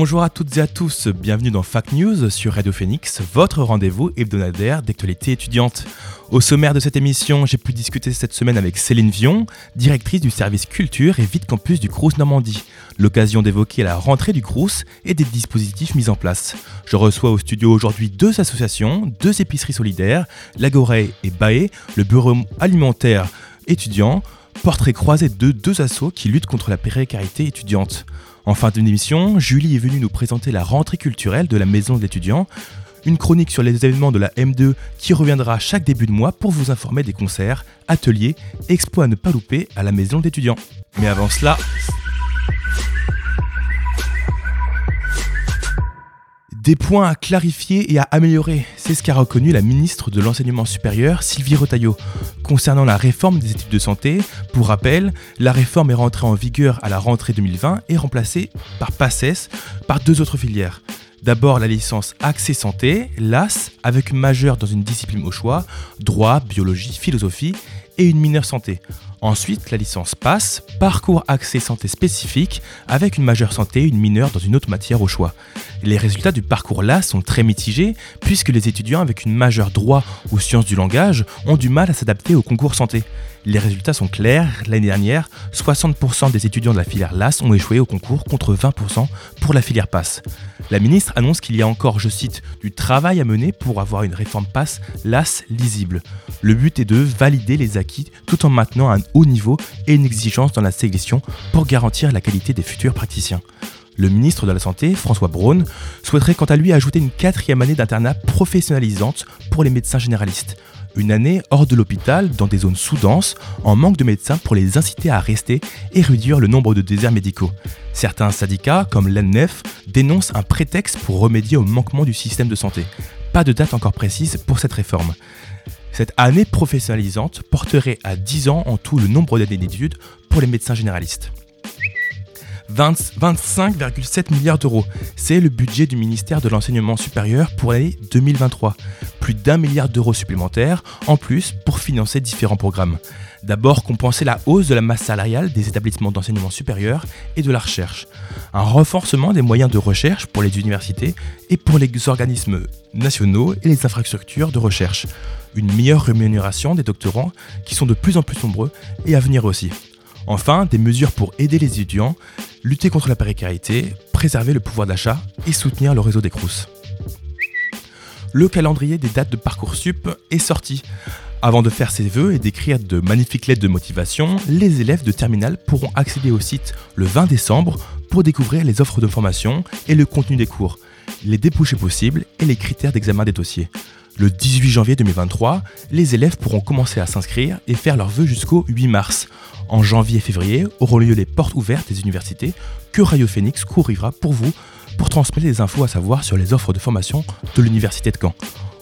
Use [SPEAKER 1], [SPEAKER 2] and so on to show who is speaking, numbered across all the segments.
[SPEAKER 1] Bonjour à toutes et à tous, bienvenue dans Fact News sur Radio Phoenix, votre rendez-vous hebdomadaire d'actualité étudiante. Au sommaire de cette émission, j'ai pu discuter cette semaine avec Céline Vion, directrice du service culture et vide campus du Crous Normandie. L'occasion d'évoquer la rentrée du Crous et des dispositifs mis en place. Je reçois au studio aujourd'hui deux associations, deux épiceries solidaires, Lagoré et Baé, le bureau alimentaire étudiant, portrait croisé de deux assos qui luttent contre la précarité étudiante. En fin d'émission, Julie est venue nous présenter la rentrée culturelle de la maison de l'étudiant, une chronique sur les événements de la M2 qui reviendra chaque début de mois pour vous informer des concerts, ateliers, exploits à ne pas louper à la maison de l'étudiant. Mais avant cela, Des points à clarifier et à améliorer, c'est ce qu'a reconnu la ministre de l'Enseignement supérieur, Sylvie Retailleau. Concernant la réforme des études de santé, pour rappel, la réforme est rentrée en vigueur à la rentrée 2020 et remplacée par PACES par deux autres filières. D'abord la licence Accès Santé, LAS, avec une majeure dans une discipline au choix, droit, biologie, philosophie, et une mineure santé. Ensuite, la licence PASS, Parcours Accès Santé spécifique, avec une majeure santé et une mineure dans une autre matière au choix. Les résultats du parcours LAS sont très mitigés, puisque les étudiants avec une majeure droit ou sciences du langage ont du mal à s'adapter au concours santé. Les résultats sont clairs, l'année dernière, 60% des étudiants de la filière LAS ont échoué au concours contre 20% pour la filière PASS. La ministre annonce qu'il y a encore, je cite, du travail à mener pour avoir une réforme PASS LAS lisible. Le but est de valider les acquis tout en maintenant un haut niveau et une exigence dans la sélection pour garantir la qualité des futurs praticiens. Le ministre de la Santé, François Braun, souhaiterait quant à lui ajouter une quatrième année d'internat professionnalisante pour les médecins généralistes. Une année hors de l'hôpital, dans des zones sous-denses, en manque de médecins pour les inciter à rester et réduire le nombre de déserts médicaux. Certains syndicats, comme l'ANF, dénoncent un prétexte pour remédier au manquement du système de santé. Pas de date encore précise pour cette réforme. Cette année professionnalisante porterait à 10 ans en tout le nombre d'années d'études pour les médecins généralistes. 25,7 milliards d'euros. C'est le budget du ministère de l'Enseignement supérieur pour l'année 2023. Plus d'un milliard d'euros supplémentaires en plus pour financer différents programmes. D'abord, compenser la hausse de la masse salariale des établissements d'enseignement supérieur et de la recherche. Un renforcement des moyens de recherche pour les universités et pour les organismes nationaux et les infrastructures de recherche. Une meilleure rémunération des doctorants qui sont de plus en plus nombreux et à venir aussi. Enfin, des mesures pour aider les étudiants, lutter contre la précarité, préserver le pouvoir d'achat et soutenir le réseau des CROUS. Le calendrier des dates de Parcoursup est sorti. Avant de faire ses vœux et d'écrire de magnifiques lettres de motivation, les élèves de terminale pourront accéder au site le 20 décembre pour découvrir les offres de formation et le contenu des cours, les débouchés possibles et les critères d'examen des dossiers. Le 18 janvier 2023, les élèves pourront commencer à s'inscrire et faire leurs vœux jusqu'au 8 mars. En janvier et février auront lieu les portes ouvertes des universités que Radio Phoenix couvrira pour vous pour transmettre les infos à savoir sur les offres de formation de l'université de Caen.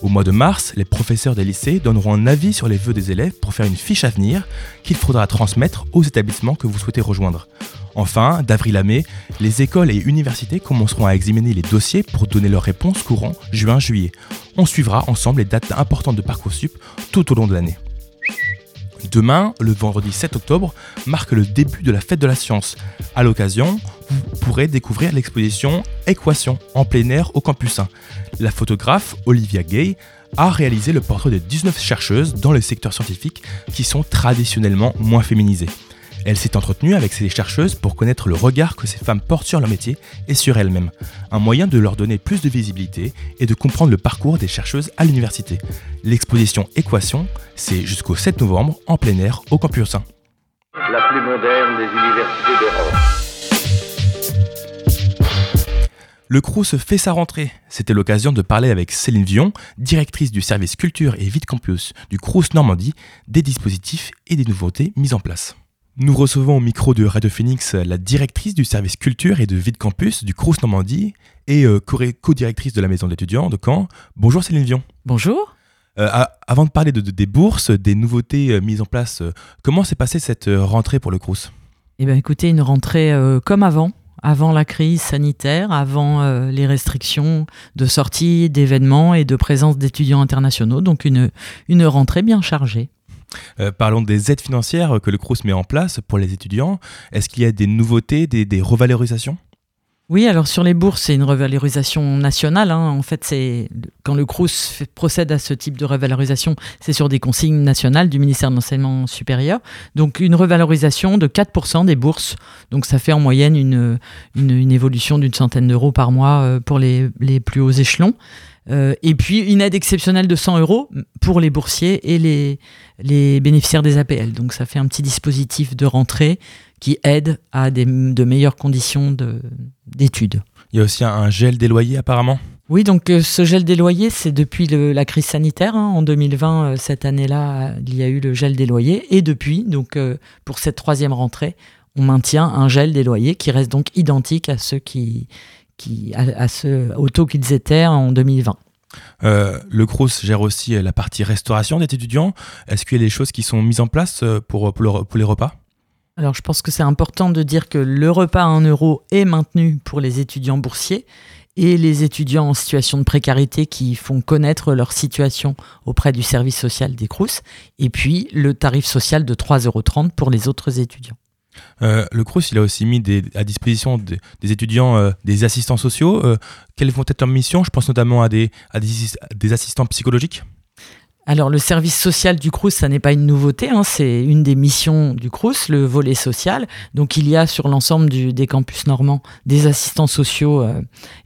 [SPEAKER 1] Au mois de mars, les professeurs des lycées donneront un avis sur les vœux des élèves pour faire une fiche à venir qu'il faudra transmettre aux établissements que vous souhaitez rejoindre. Enfin, d'avril à mai, les écoles et universités commenceront à examiner les dossiers pour donner leurs réponses courant juin-juillet. On suivra ensemble les dates importantes de Parcoursup tout au long de l'année. Demain, le vendredi 7 octobre, marque le début de la fête de la science. À l'occasion, vous pourrez découvrir l'exposition Équation en plein air au campus 1. La photographe Olivia Gay a réalisé le portrait de 19 chercheuses dans le secteur scientifique qui sont traditionnellement moins féminisées. Elle s'est entretenue avec ces chercheuses pour connaître le regard que ces femmes portent sur leur métier et sur elles-mêmes, un moyen de leur donner plus de visibilité et de comprendre le parcours des chercheuses à l'université. L'exposition Équation, c'est jusqu'au 7 novembre en plein air au campus 1.
[SPEAKER 2] la plus moderne des universités d'Europe.
[SPEAKER 1] Le Crous fait sa rentrée. C'était l'occasion de parler avec Céline Vion, directrice du service culture et vide campus du Crous Normandie, des dispositifs et des nouveautés mis en place. Nous recevons au micro de Radio Phoenix la directrice du service culture et de vie de campus du Crous Normandie et euh, co- co-directrice de la maison d'étudiants de Caen. Bonjour Céline Vion.
[SPEAKER 3] Bonjour.
[SPEAKER 1] Euh, avant de parler de, de- des bourses, des nouveautés euh, mises en place, comment s'est passée cette rentrée pour le Crous?
[SPEAKER 3] Eh bien, écoutez, une rentrée comme avant, avant la crise sanitaire, avant euh, les restrictions de sortie, d'événements et de présence d'étudiants internationaux. Donc, une, une rentrée bien chargée.
[SPEAKER 1] Euh, Parlons des aides financières que le Crous met en place pour les étudiants. Est-ce qu'il y a des nouveautés, des, des revalorisations?
[SPEAKER 3] Oui, alors sur les bourses, c'est une revalorisation nationale. hein. En fait, c'est quand le CRUS procède à ce type de revalorisation, c'est sur des consignes nationales du ministère de l'Enseignement supérieur. Donc une revalorisation de 4% des bourses. Donc ça fait en moyenne une, une, une évolution d'une centaine d'euros par mois euh, pour les, les plus hauts échelons. Euh, et puis une aide exceptionnelle de 100 euros pour les boursiers et les, les bénéficiaires des APL. Donc ça fait un petit dispositif de rentrée qui aide à des, de meilleures conditions de- d'études.
[SPEAKER 1] Il y a aussi un, un gel des loyers apparemment?
[SPEAKER 3] Oui, donc euh, ce gel des loyers, c'est depuis le- la crise sanitaire. hein. En 2020, euh, cette année-là, il y a eu le gel des loyers. Et depuis, donc euh, pour cette troisième rentrée, on maintient un gel des loyers qui reste donc identique à ceux qui, qui à, à ceux, au taux qu'ils étaient en 2020.
[SPEAKER 1] Euh, le Crous gère aussi euh, la partie restauration des étudiants. Est-ce qu'il y a des choses qui sont mises en place euh, pour, pour, le- pour les repas?
[SPEAKER 3] Alors, je pense que c'est important de dire que le repas à 1 euro est maintenu pour les étudiants boursiers et les étudiants en situation de précarité qui font connaître leur situation auprès du service social des CRUS, et puis le tarif social de 3,30 euros pour les autres étudiants.
[SPEAKER 1] Euh, le Crous, il a aussi mis à disposition des, étudiants euh, des assistants sociaux. Euh, quelles vont être leurs missions? Je pense notamment à des, assistants psychologiques.
[SPEAKER 3] Alors, le service social du CRUS, ça n'est pas une nouveauté, hein, c'est une des missions du CRUS, le volet social. Donc, il y a sur l'ensemble des campus normands des assistants sociaux.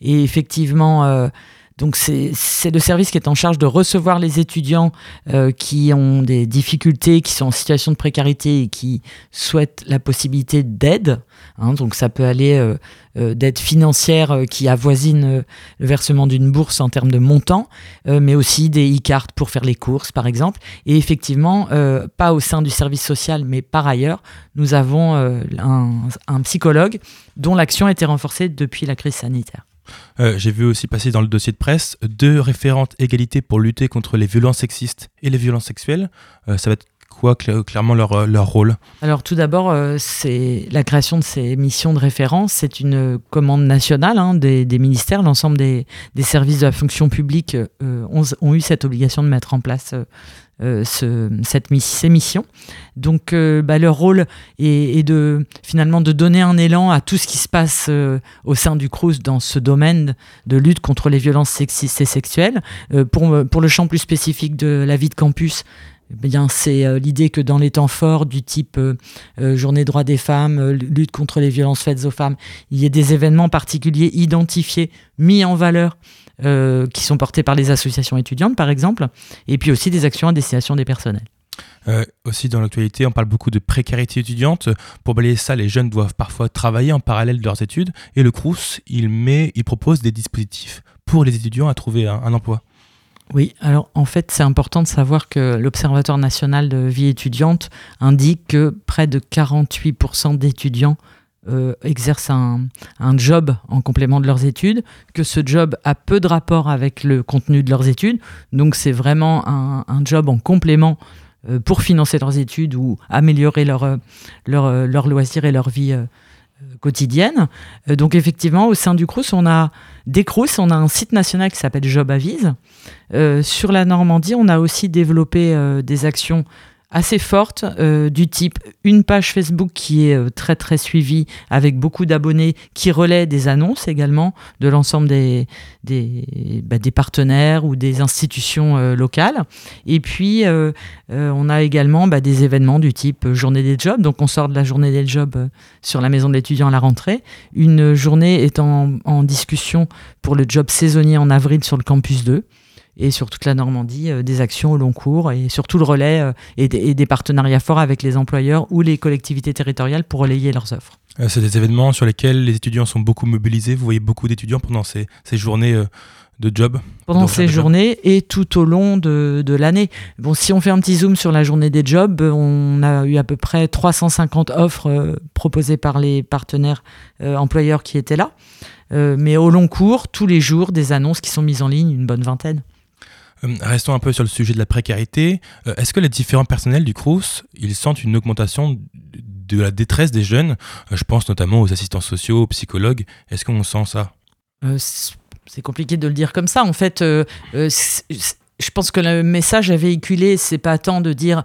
[SPEAKER 3] et effectivement, donc c'est le service qui est en charge de recevoir les étudiants euh, qui ont des difficultés, qui sont en situation de précarité et qui souhaitent la possibilité d'aide. hein. donc, ça peut aller euh, euh, d'aide financière euh, qui avoisine euh, le versement d'une bourse en termes de montant, mais aussi des e-cartes pour faire les courses, par exemple. Et effectivement, pas au sein du service social, mais par ailleurs, nous avons un psychologue dont l'action a été renforcée depuis la crise sanitaire.
[SPEAKER 1] Euh, J'ai vu aussi passer dans le dossier de presse deux référentes égalité pour lutter contre les violences sexistes et les violences sexuelles. Euh, ça va être quoi cla- clairement leur, euh, leur rôle?
[SPEAKER 3] Alors tout d'abord, la création de ces missions de référence, c'est une commande nationale hein, des, ministères. L'ensemble des, des services de la fonction publique ont eu cette obligation de mettre en place euh, ce- cette, ces missions. Donc euh, bah, leur rôle est, de finalement de donner un élan à tout ce qui se passe euh, au sein du CRUS dans ce domaine de lutte contre les violences sexistes et sexuelles. Pour, le champ plus spécifique de la vie de campus, eh bien, c'est l'idée que dans les temps forts du type journée droits des femmes, lutte contre les violences faites aux femmes, il y ait des événements particuliers identifiés, mis en valeur, euh, qui sont portés par les associations étudiantes, par exemple, et puis aussi des actions à destination des personnels.
[SPEAKER 1] Euh, Aussi dans l'actualité, on parle beaucoup de précarité étudiante. Pour balayer ça, les jeunes doivent parfois travailler en parallèle de leurs études. Et le Crous, il, met, il propose des dispositifs pour les étudiants à trouver un, un emploi.
[SPEAKER 3] Oui, alors en fait, c'est important de savoir que l'Observatoire national de vie étudiante indique que près de 48% d'étudiants euh, exercent un, un job en complément de leurs études, que ce job a peu de rapport avec le contenu de leurs études, donc c'est vraiment un, un job en complément euh, pour financer leurs études ou améliorer leur, euh, leur, leur loisir et leur vie quotidienne. Donc effectivement, au sein du CRUS, on a des CRUS, on a un site national qui s'appelle Job Avise. Sur la Normandie, on a aussi développé des actions assez fortes euh, du type une page Facebook qui est euh, très très suivie avec beaucoup d'abonnés qui relaie des annonces également de l'ensemble des, des, bah, partenaires ou des institutions euh, locales. Et puis on a également bah, des événements du type journée des jobs. Donc on sort de la journée des jobs sur la maison de l'étudiant à la rentrée. Une journée est en, en discussion pour le job saisonnier en avril sur le campus 2 et sur toute la Normandie, euh, des actions au long cours et surtout le relais euh, et, des, et des partenariats forts avec les employeurs ou les collectivités territoriales pour relayer leurs offres.
[SPEAKER 1] Euh, c'est des événements sur lesquels les étudiants sont beaucoup mobilisés. Vous voyez beaucoup d'étudiants pendant ces, ces journées de job
[SPEAKER 3] pendant ces
[SPEAKER 1] job
[SPEAKER 3] journées et tout au long de, de l'année. Bon, si on fait un petit zoom sur la journée des jobs, on a eu à peu près 350 offres proposées par les partenaires employeurs qui étaient là. Mais au long cours, tous les jours, des annonces qui sont mises en ligne, une bonne vingtaine.
[SPEAKER 1] Euh, Restons un peu sur le sujet de la précarité. Euh, Est-ce que les différents personnels du CRUS, ils sentent une augmentation de la détresse des jeunes? Euh, Je pense notamment aux assistants sociaux, aux psychologues. Est-ce qu'on sent ça?
[SPEAKER 3] C'est compliqué de le dire comme ça. En fait, je pense que le message à véhiculer, c'est pas tant de dire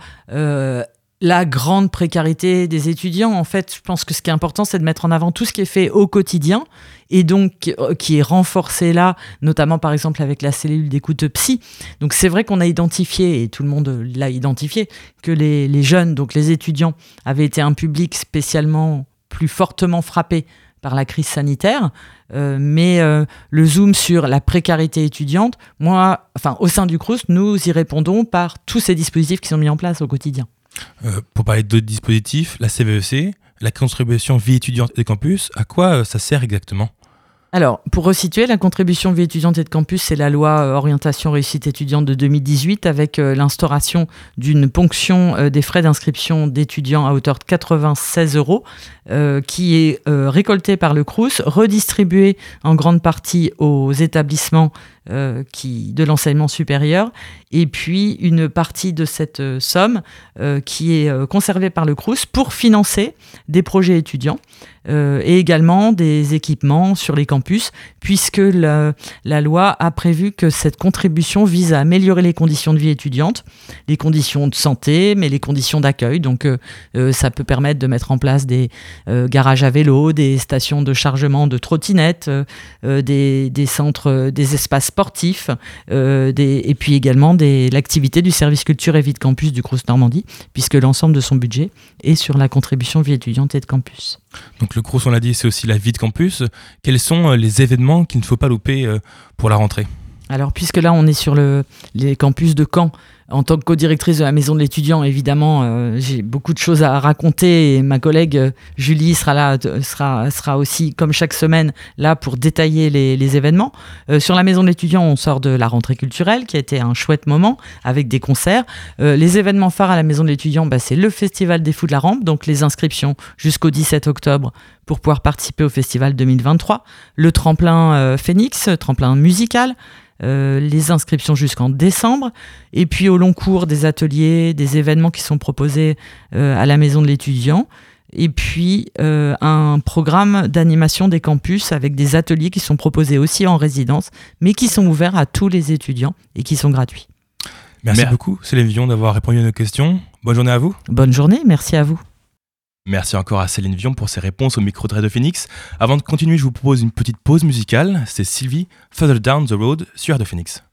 [SPEAKER 3] la grande précarité des étudiants. En fait, je pense que ce qui est important, c'est de mettre en avant tout ce qui est fait au quotidien et donc euh, qui est renforcé là, notamment par exemple avec la cellule d'écoute psy. Donc c'est vrai qu'on a identifié, et tout le monde l'a identifié, que les, jeunes, donc les étudiants, avaient été un public spécialement plus fortement frappé par la crise sanitaire. Euh, mais euh, le zoom sur la précarité étudiante, moi, enfin, au sein du CRUS, nous y répondons par tous ces dispositifs qui sont mis en place au quotidien.
[SPEAKER 1] Euh, Pour parler d'autres dispositifs, la CVEC, la contribution vie étudiante et campus, à quoi euh, ça sert exactement?
[SPEAKER 3] Alors, pour resituer, la contribution vie étudiante et de campus, c'est la loi euh, orientation réussite étudiante de 2018 avec l'instauration d'une ponction des frais d'inscription d'étudiants à hauteur de 96 euros qui est récoltée par le CRUS, redistribuée en grande partie aux établissements euh, de l'enseignement supérieur, et puis une partie de cette euh, somme euh, qui est conservée par le CRUS pour financer des projets étudiants et également des équipements sur les campus, puisque la, loi a prévu que cette contribution vise à améliorer les conditions de vie étudiante, les conditions de santé, mais les conditions d'accueil. Donc ça peut permettre de mettre en place des garages à vélo, des stations de chargement de trottinettes, des, des centres, des espaces sportifs, euh, des, et puis également l'activité du service culture et vie de campus du Crous Normandie, puisque l'ensemble de son budget est sur la contribution vie étudiante et de campus.
[SPEAKER 1] Donc le CRUS, on l'a dit, c'est aussi la vie de campus. Quels sont euh, les événements qu'il ne faut pas louper euh, pour la rentrée?
[SPEAKER 3] Alors, puisque là, on est sur le, les campus de Caen, en tant que co-directrice de la maison de l'étudiant, évidemment, euh, j'ai beaucoup de choses à raconter et ma collègue euh, Julie sera aussi, comme chaque semaine, là pour détailler les, événements. Euh, sur la maison de l'étudiant, on sort de la rentrée culturelle qui a été un chouette moment avec des concerts. Les événements phares à la maison de l'étudiant, bah, c'est le Festival des Fous de la Rampe, donc les inscriptions jusqu'au 17 octobre pour pouvoir participer au festival 2023. Le tremplin Phoenix, tremplin musical. Euh, les inscriptions jusqu'en décembre, et puis au long cours des ateliers, des événements qui sont proposés euh, à la maison de l'étudiant, et puis euh, un programme d'animation des campus avec des ateliers qui sont proposés aussi en résidence, mais qui sont ouverts à tous les étudiants et qui sont gratuits.
[SPEAKER 1] Merci
[SPEAKER 4] Mer-
[SPEAKER 1] beaucoup, Céline Vion, d'avoir répondu à nos questions. Bonne journée à vous.
[SPEAKER 3] Bonne journée, merci à vous.
[SPEAKER 1] Merci encore à Céline Vion pour ses réponses au micro de Phoenix. Avant de continuer, je vous propose une petite pause musicale. C'est Sylvie, Further Down the Road sur Radio Phoenix.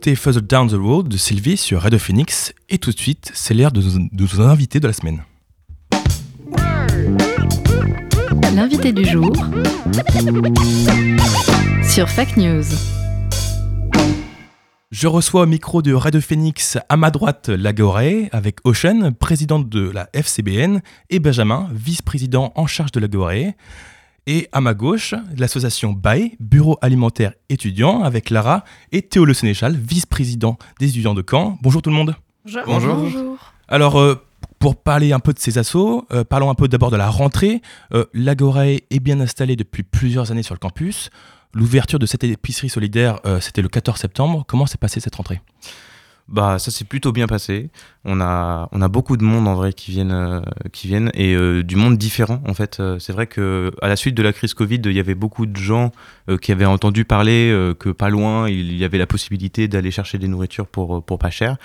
[SPEAKER 1] D'écouter Further Down the Road de Sylvie sur Radio Phoenix et tout de suite, c'est l'heure de, de nos invités de la semaine.
[SPEAKER 4] L'invité du jour sur Fake News.
[SPEAKER 1] Je reçois au micro de Radio Phoenix à ma droite Lagoré avec Ocean, présidente de la FCBN, et Benjamin, vice-président en charge de Lagoré. Et à ma gauche, l'association BAE, Bureau alimentaire étudiant, avec Lara et Théo Le Sénéchal, vice-président des étudiants de Caen. Bonjour tout le monde.
[SPEAKER 5] Bonjour.
[SPEAKER 1] Alors, euh, pour parler un peu de ces assos, euh, parlons un peu d'abord de la rentrée. Euh, est bien installé depuis plusieurs années sur le campus. L'ouverture de cette épicerie solidaire, euh, c'était le 14 septembre. Comment s'est passée cette rentrée?
[SPEAKER 5] Bah ça s'est plutôt bien passé. On a on a beaucoup de monde en vrai qui viennent euh, qui viennent et euh, du monde différent en fait. Euh, c'est vrai que à la suite de la crise Covid, il y avait beaucoup de gens qui avaient entendu parler que pas loin il y avait la possibilité d'aller chercher des nourritures pour pour pas cher.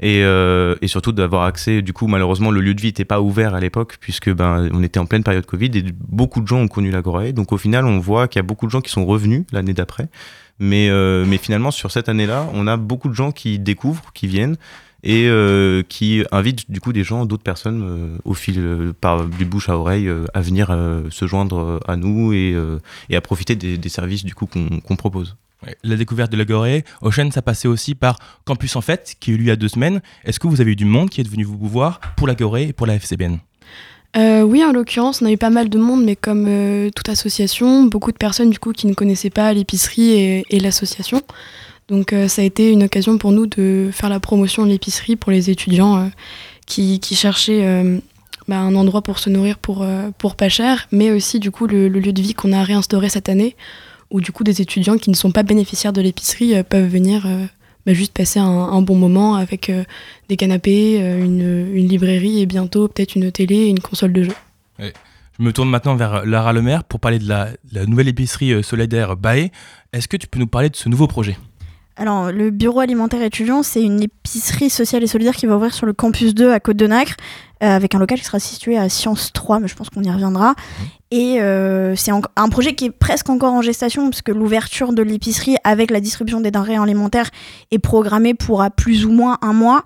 [SPEAKER 5] Et, euh, et surtout d'avoir accès, du coup malheureusement le lieu de vie n'était pas ouvert à l'époque puisque ben on était en pleine période Covid et beaucoup de gens ont connu la Gorée. Donc au final on voit qu'il y a beaucoup de gens qui sont revenus l'année d'après. Mais, euh, mais finalement, sur cette année-là, on a beaucoup de gens qui découvrent, qui viennent et euh, qui invitent du coup des gens, d'autres personnes, euh, au fil par du bouche à oreille, à venir se joindre à nous et, à profiter des, services du coup qu'on propose.
[SPEAKER 1] La découverte de l'Agoré, Ocean, ça passait aussi par Campus en Fête, qui a eu lieu il y a deux semaines. Est-ce que vous avez eu du monde qui est venu vous voir pour l'Agoré et pour la FCBN
[SPEAKER 6] Euh, oui, en l'occurrence, on a eu pas mal de monde, mais comme euh, toute association, beaucoup de personnes du coup qui ne connaissaient pas l'épicerie et, l'association. Donc euh, ça a été une occasion pour nous de faire la promotion de l'épicerie pour les étudiants qui, cherchaient bah, un endroit pour se nourrir pour, pas cher, mais aussi du coup le, le lieu de vie qu'on a réinstauré cette année, où du coup des étudiants qui ne sont pas bénéficiaires de l'épicerie peuvent venir bah, juste passer un, un bon moment avec euh, des canapés, euh, une, une librairie et bientôt peut-être une télé et une console de jeu.
[SPEAKER 1] Je me tourne maintenant vers Lara Lemaire pour parler de la, la nouvelle épicerie euh, solidaire BAE. Est-ce que tu peux nous parler de ce nouveau projet?
[SPEAKER 7] Alors, le bureau alimentaire étudiant, c'est une épicerie sociale et solidaire qui va ouvrir sur le campus 2 à Côte de Nacre, euh, avec un local qui sera situé à Sciences 3, mais je pense qu'on y reviendra. Et euh, c'est un projet qui est presque encore en gestation, parce que l'ouverture de l'épicerie avec la distribution des denrées alimentaires est programmée pour à plus ou moins un mois.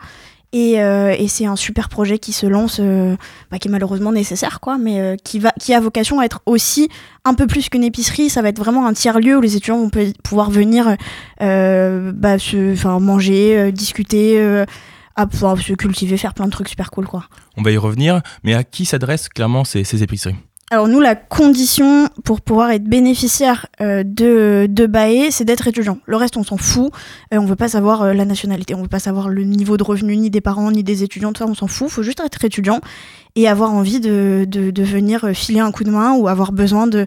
[SPEAKER 7] Et, euh, et c'est un super projet qui se lance, euh, bah, qui est malheureusement nécessaire, quoi, mais euh, qui, va, qui a vocation à être aussi un peu plus qu'une épicerie. Ça va être vraiment un tiers-lieu où les étudiants vont pouvoir venir euh, bah, se, manger, euh, discuter, euh, à pouvoir se cultiver, faire plein de trucs super cool, quoi.
[SPEAKER 1] On va y revenir, mais à qui s'adressent clairement ces, ces épiceries
[SPEAKER 7] Alors nous, la condition pour pouvoir être bénéficiaire euh, de, de BAE, c'est d'être étudiant. Le reste, on s'en fout. Euh, on veut pas savoir euh, la nationalité, on veut pas savoir le niveau de revenu ni des parents ni des étudiants, tout ça, on s'en fout. faut juste être étudiant et avoir envie de, de, de venir filer un coup de main ou avoir besoin de,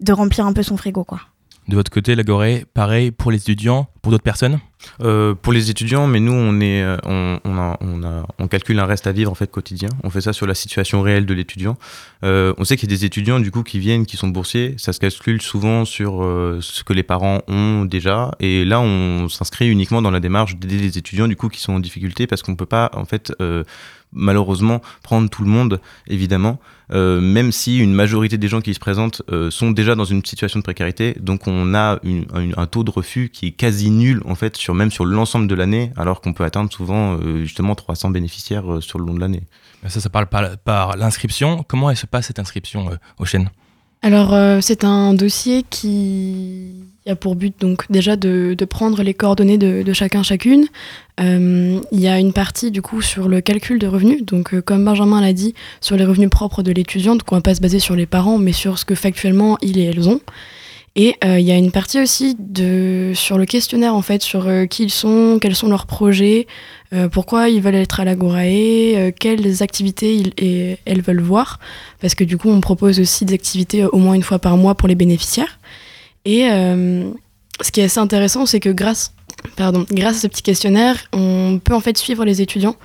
[SPEAKER 7] de remplir un peu son frigo, quoi.
[SPEAKER 1] De votre côté, l'Agoré, pareil pour les étudiants, pour d'autres personnes
[SPEAKER 5] Euh, pour les étudiants, mais nous, on, est, euh, on, on, on, calcule un reste à vivre en fait quotidien. On fait ça sur la situation réelle de l'étudiant. Euh, on sait qu'il y a des étudiants du coup qui viennent, qui sont boursiers. Ça se calcule souvent sur ce que les parents ont déjà. Et là, on s'inscrit uniquement dans la démarche d'aider les étudiants du coup qui sont en difficulté parce qu'on peut pas en fait malheureusement prendre tout le monde évidemment. Euh, même si une majorité des gens qui se présentent euh, sont déjà dans une situation de précarité, donc on a une- un, un taux de refus qui est quasi nul en fait sur même sur l'ensemble de l'année, alors qu'on peut atteindre souvent euh, justement 300 bénéficiaires euh, sur le long de l'année.
[SPEAKER 1] Ça, ça parle par, par l'inscription. Comment elle se passe cette inscription euh, au chêne
[SPEAKER 6] Alors, euh, c'est un dossier qui a pour but donc déjà de, prendre les coordonnées de, chacun chacune. Euh, il y a une partie du coup sur le calcul de revenus. Donc, euh, comme Benjamin l'a dit, sur les revenus propres de l'étudiant. Donc, on va pas se baser sur les parents, mais sur ce que factuellement ils et elles ont. Et euh, il y a une partie aussi de, sur le questionnaire, en fait, sur qui ils sont, quels sont leurs projets, pourquoi ils veulent être à l'Agorae, euh, quelles activités ils et elles veulent voir. Parce que du coup, on propose aussi des activités au moins une fois par mois pour les bénéficiaires. Et euh, ce qui est assez intéressant, c'est que grâce, pardon, grâce à ce petit questionnaire, on peut en fait suivre les étudiants.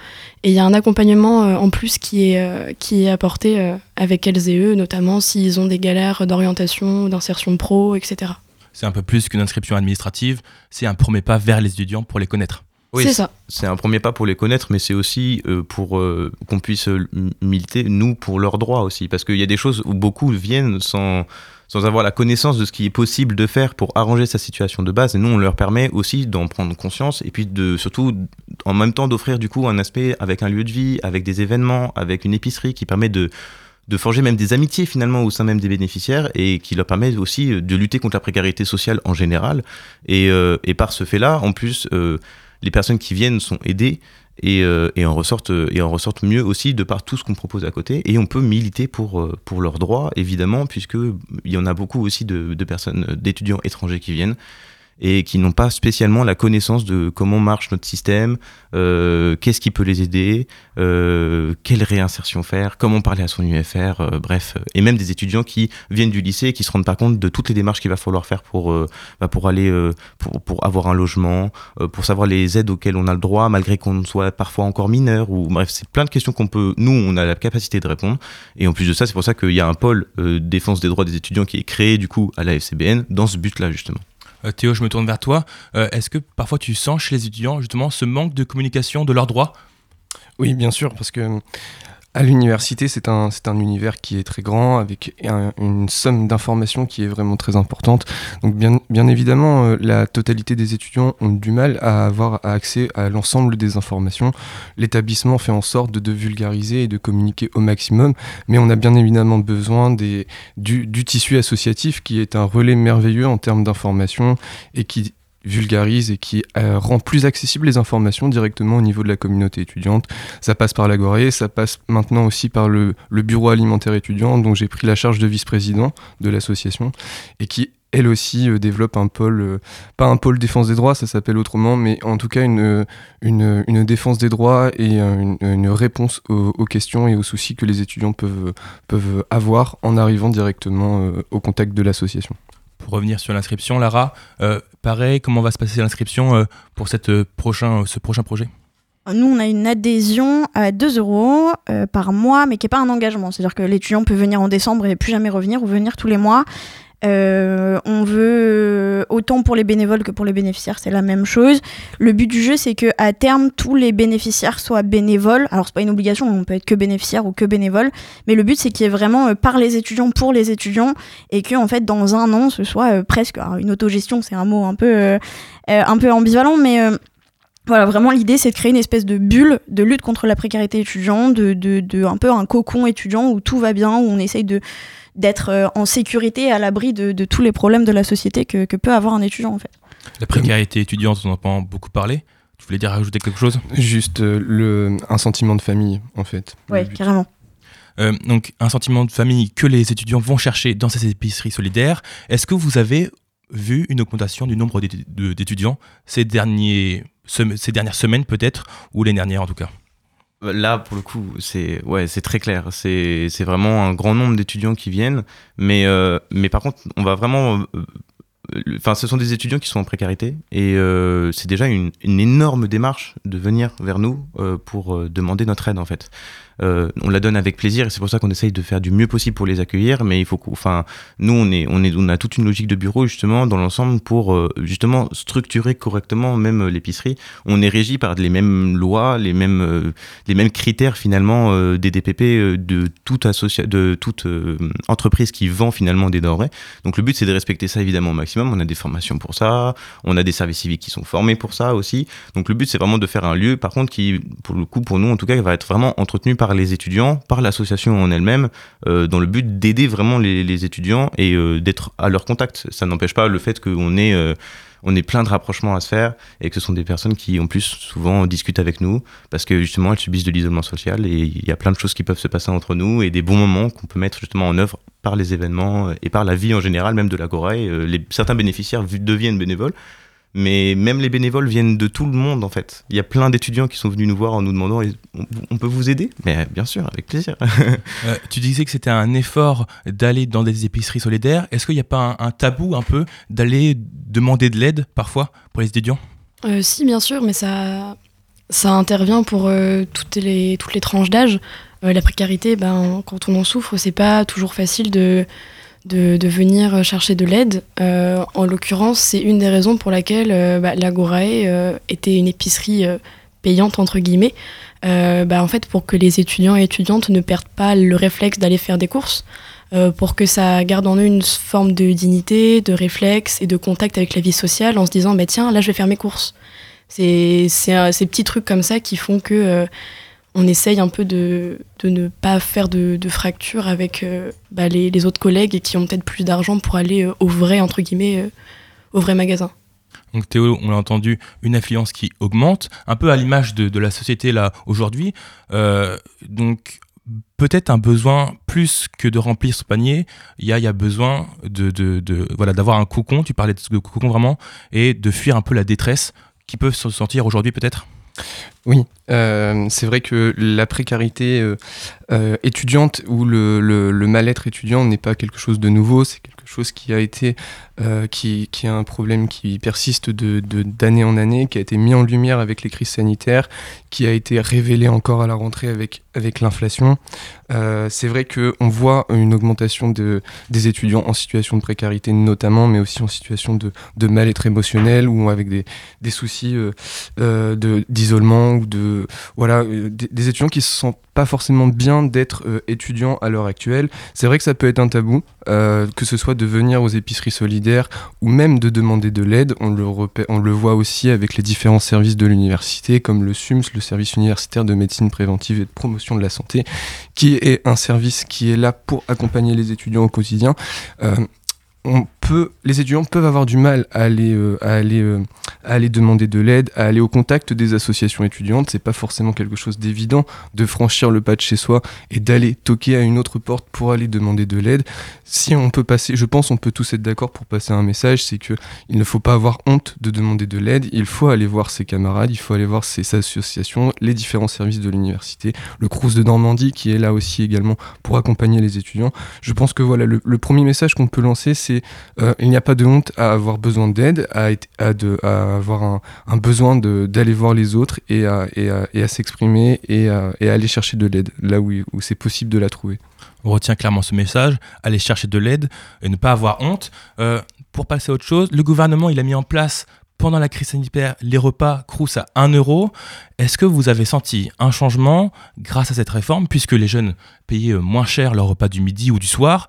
[SPEAKER 6] Et il y a un accompagnement euh, en plus qui est, euh, qui est apporté euh, avec elles et eux, notamment s'ils ont des galères d'orientation, d'insertion pro, etc.
[SPEAKER 1] C'est un peu plus qu'une inscription administrative, c'est un premier pas vers les étudiants pour les connaître.
[SPEAKER 5] Oui,
[SPEAKER 6] C'est ça.
[SPEAKER 5] C'est un premier pas pour les connaître, mais c'est aussi euh, pour euh, qu'on puisse militer, nous, pour leurs droits aussi. Parce qu'il y a des choses où beaucoup viennent sans, sans avoir la connaissance de ce qui est possible de faire pour arranger sa situation de base. Et nous, on leur permet aussi d'en prendre conscience et puis de surtout, en même temps, d'offrir du coup un aspect avec un lieu de vie, avec des événements, avec une épicerie qui permet de de forger même des amitiés finalement au sein même des bénéficiaires et qui leur permet aussi de lutter contre la précarité sociale en général. Et, euh, et par ce fait-là, en plus, euh, les personnes qui viennent sont aidées et, euh, et, en ressortent, et en ressortent mieux aussi de par tout ce qu'on propose à côté. Et on peut militer pour, euh, pour leurs droits, évidemment, puisqu'il y en a beaucoup aussi de, de personnes, d'étudiants étrangers qui viennent et qui n'ont pas spécialement la connaissance de comment marche notre système, euh, qu'est-ce qui peut les aider, euh, quelle réinsertion faire, comment parler à son UFR, euh, bref, et même des étudiants qui viennent du lycée et qui se rendent pas compte de toutes les démarches qu'il va falloir faire pour bah, pour aller pour, pour avoir un logement, pour savoir les aides auxquelles on a le droit malgré qu'on soit parfois encore mineur ou bref, c'est plein de questions qu'on peut nous on a la capacité de répondre et en plus de ça, c'est pour ça qu'il y a un pôle défense des droits des étudiants qui est créé du coup à la FCBN dans ce but-là justement.
[SPEAKER 1] Euh, Théo, je me tourne vers toi. Euh, Est-ce que parfois tu sens chez les étudiants justement ce manque de communication de leurs droits?
[SPEAKER 8] Oui, bien sûr, parce que à l'université, c'est un, un univers qui est très grand, avec un- une somme d'informations qui est vraiment très importante. Donc bien, bien évidemment, euh, la totalité des étudiants ont du mal à avoir accès à l'ensemble des informations. L'établissement fait en sorte de, de vulgariser et de communiquer au maximum, mais on a bien évidemment besoin des, du, du tissu associatif qui est un relais merveilleux en termes d'informations et qui vulgarise et qui euh, rend plus accessibles les informations directement au niveau de la communauté étudiante. Ça passe par l'Agoré, ça passe maintenant aussi par le, bureau alimentaire étudiant, dont j'ai pris la charge de vice-président de l'association, et qui elle aussi euh, développe un pôle, euh, pas un pôle défense des droits, ça s'appelle autrement, mais en tout cas une, défense des droits et une, réponse aux, questions et aux soucis que les étudiants peuvent, avoir en arrivant directement au contact de l'association.
[SPEAKER 1] Pour revenir sur l'inscription, Lara, euh, pareil, comment va se passer l'inscription euh, pour euh, ce prochain projet?
[SPEAKER 7] Nous, on a une adhésion à 2 euros par mois, mais qui n'est pas un engagement. C'est-à-dire que l'étudiant peut venir en décembre et plus jamais revenir ou venir tous les mois. Euh, on veut autant pour les bénévoles que pour les bénéficiaires, c'est la même chose. Le but du jeu, c'est que à terme, tous les bénéficiaires soient bénévoles. Alors c'est pas une obligation, on peut être que bénéficiaire ou que bénévole, mais le but c'est qu'il y ait vraiment euh, par les étudiants pour les étudiants et que en fait dans un an, ce soit euh, presque alors, une autogestion. C'est un mot un peu euh, euh, un peu ambivalent, mais euh, voilà, vraiment l'idée c'est de créer une espèce de bulle de lutte contre la précarité étudiante, de, de, de un peu un cocon étudiant où tout va bien, où on essaye de d'être euh, en sécurité à l'abri de, de tous les problèmes de la société que, que peut avoir un étudiant en fait.
[SPEAKER 1] La précarité étudiante, on en entend beaucoup parler. Tu voulais dire rajouter quelque chose?
[SPEAKER 8] Juste euh, le, un sentiment de famille, en fait. But.
[SPEAKER 7] carrément.
[SPEAKER 1] Euh, donc un sentiment de famille que les étudiants vont chercher dans ces épiceries solidaires. Est-ce que vous avez vu une augmentation du nombre d'étudiants ces, derniers, ces dernières semaines peut-être, ou les dernières en tout cas?
[SPEAKER 5] Là, pour le coup, c'est ouais, c'est très clair. C'est c'est vraiment un grand nombre d'étudiants qui viennent, mais euh, mais par contre, on va vraiment. euh, Enfin, ce sont des étudiants qui sont en précarité et euh, c'est déjà une, une énorme démarche de venir vers nous euh, pour euh, demander notre aide en fait. Euh, on la donne avec plaisir et c'est pour ça qu'on essaye de faire du mieux possible pour les accueillir. Mais il faut enfin, nous on est, on est, on a toute une logique de bureau justement dans l'ensemble pour euh, justement structurer correctement même euh, l'épicerie. On est régi par les mêmes lois, les mêmes, les mêmes critères finalement des DPP de toute de toute entreprise qui vend finalement des denrées. Donc le but c'est de respecter ça évidemment au maximum. On a des formations pour ça, on a des services civiques qui sont formés pour ça aussi. Donc le but c'est vraiment de faire un lieu par contre qui pour le coup pour nous en tout cas va être vraiment entretenu par les étudiants, par l'association en elle-même, euh, dans le but d'aider vraiment les, étudiants et euh, d'être à leur contact. Ça n'empêche pas le fait qu'on ait euh, plein de rapprochements à se faire et que ce sont des personnes qui en plus souvent discutent avec nous parce que justement elles subissent de l'isolement social et il y a plein de choses qui peuvent se passer entre nous et des bons moments qu'on peut mettre justement en œuvre par les événements et par la vie en général même de l'Agora certains bénéficiaires deviennent bénévoles mais même les bénévoles viennent de tout le monde en fait. Il y a plein d'étudiants qui sont venus nous voir en nous demandant on, peut vous aider? Mais bien sûr, avec plaisir.
[SPEAKER 1] Euh, tu disais que c'était un effort d'aller dans des épiceries solidaires. Est-ce qu'il n'y a pas un, un tabou un peu d'aller demander de l'aide parfois pour les étudiants?
[SPEAKER 6] Euh, si, bien sûr, mais ça, ça intervient pour euh, toutes, les, toutes les tranches d'âge. Euh, la précarité, ben, quand on en souffre, c'est pas toujours facile de, de, venir chercher de l'aide. Euh, en l'occurrence, c'est une des raisons pour laquelle euh, bah, l'Agorae euh, était une épicerie euh, payante, entre guillemets. Bah, en fait, pour que les étudiants et étudiantes ne perdent pas le réflexe d'aller faire des courses, pour que ça garde en eux une forme de dignité, de réflexe et de contact avec la vie sociale en se disant, bah, tiens, là, je vais faire mes courses. C'est ces petits trucs comme ça qui font que on essaye un peu de, de ne pas faire de, de fracture avec euh, bah, les, les autres collègues qui ont peut-être plus d'argent pour aller euh, au vrai, entre guillemets, euh, au vrai magasin.
[SPEAKER 1] Donc Théo, on l'a entendu, une affluence qui augmente, un peu à l'image de, de la société là aujourd'hui. Donc peut-être un besoin plus que de remplir ce panier, il y a, y a besoin de, de, voilà d'avoir un cocon. Tu parlais de cocon vraiment et de fuir un peu la détresse qui peuvent se sentir aujourd'hui peut-être?
[SPEAKER 8] Oui, euh, c'est vrai que la précarité euh, euh, étudiante ou le, mal-être étudiant n'est pas quelque chose de nouveau, c'est quelque chose qui a été, euh, qui, qui est un problème qui persiste de de- d'année en année, qui a été mis en lumière avec les crises sanitaires, qui a été révélé encore à la rentrée avec, avec l'inflation. Euh, c'est vrai qu'on voit une augmentation de, des étudiants en situation de précarité notamment, mais aussi en situation de, de mal-être émotionnel ou avec des, des soucis euh, euh, d'isolement ou de voilà des, étudiants qui se sentent pas forcément bien d'être étudiants à l'heure actuelle. C'est vrai que ça peut être un tabou, que ce soit de venir aux épiceries solidaires ou même de demander de l'aide. On le, voit aussi avec les différents services de l'université, comme le SUMS, le service universitaire de médecine préventive et de promotion de la santé, qui est un service qui est là pour accompagner les étudiants au quotidien. Euh, on peut, les étudiants peuvent avoir du mal à aller, euh, à aller, euh, à aller demander de l'aide, à aller au contact des associations étudiantes. C'est pas forcément quelque chose d'évident de franchir le pas de chez soi et d'aller toquer à une autre porte pour aller demander de l'aide. Si on peut passer, je pense, on peut tous être d'accord pour passer un message, c'est que il ne faut pas avoir honte de demander de l'aide. Il faut aller voir ses camarades, il faut aller voir ses associations, les différents services de l'université, le Crous de Normandie qui est là aussi également pour accompagner les étudiants. Je pense que voilà, le, le premier message qu'on peut lancer, c'est euh, il n'y a pas de honte à avoir besoin d'aide, à, avoir un, besoin d'aller voir les autres et à, s'exprimer et à, aller chercher de l'aide là où, où c'est possible de la trouver.
[SPEAKER 1] On retient clairement ce message, aller chercher de l'aide et ne pas avoir honte. Euh, pour passer à autre chose, le gouvernement il a mis en place pendant la crise sanitaire les repas Crous à 1 euro. Est-ce que vous avez senti un changement grâce à cette réforme, puisque les jeunes payaient euh, moins cher leur repas du midi ou du soir,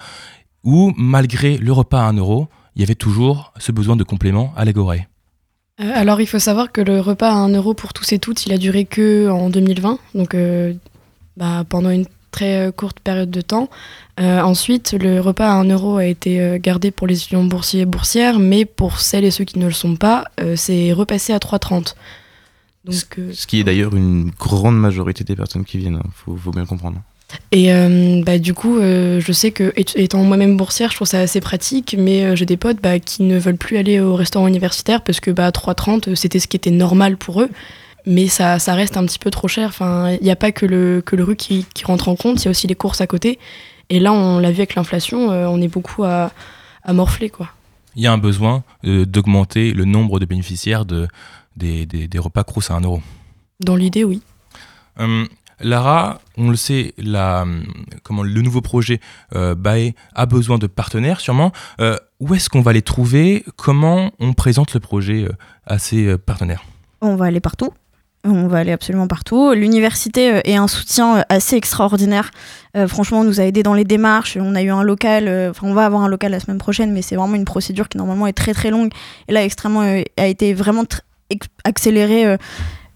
[SPEAKER 1] ou malgré le repas à 1 euro, il y avait toujours ce besoin de complément à
[SPEAKER 6] Euh, alors, il faut savoir que le repas à 1 euro pour tous et toutes, il a duré que en 2020, donc euh, bah, pendant une très euh, courte période de temps. Euh, ensuite, le repas à 1 euro a été gardé pour les étudiants boursiers et boursières, mais pour celles et ceux qui ne le sont pas, euh, c'est repassé à 3,30. Donc,
[SPEAKER 5] Ce qui est d'ailleurs une grande majorité des personnes qui viennent, hein. faut, faut bien comprendre.
[SPEAKER 6] Et euh, bah, du coup, euh, je sais que étant moi-même boursière, je trouve ça assez pratique, mais euh, j'ai des potes bah, qui ne veulent plus aller au restaurant universitaire parce que bah, 3,30 euh, c'était ce qui était normal pour eux. Mais ça, ça reste un petit peu trop cher. Enfin, il n'y a pas que le, que le RU qui, qui rentre en compte, il y a aussi les courses à côté. Et là, on l'a vu avec l'inflation, on est beaucoup à, à morfler. Quoi.
[SPEAKER 1] Il y a un besoin d'augmenter le nombre de bénéficiaires de, des, des- des repas Crous à 1 euro.
[SPEAKER 6] Dans l'idée, oui.
[SPEAKER 1] Hum, Lara, on le sait, la, comment, le nouveau projet euh, BAE a besoin de partenaires sûrement. Euh, où est-ce qu'on va les trouver? Comment on présente le projet euh, à ces euh, partenaires?
[SPEAKER 7] On va aller partout. On va aller absolument partout. L'université est un soutien assez extraordinaire. Franchement, on nous a aidés dans les démarches. On a eu un local. Enfin, on va avoir un local la semaine prochaine, mais c'est vraiment une procédure qui normalement est très très longue. Et là, extrêmement a été vraiment accélérée.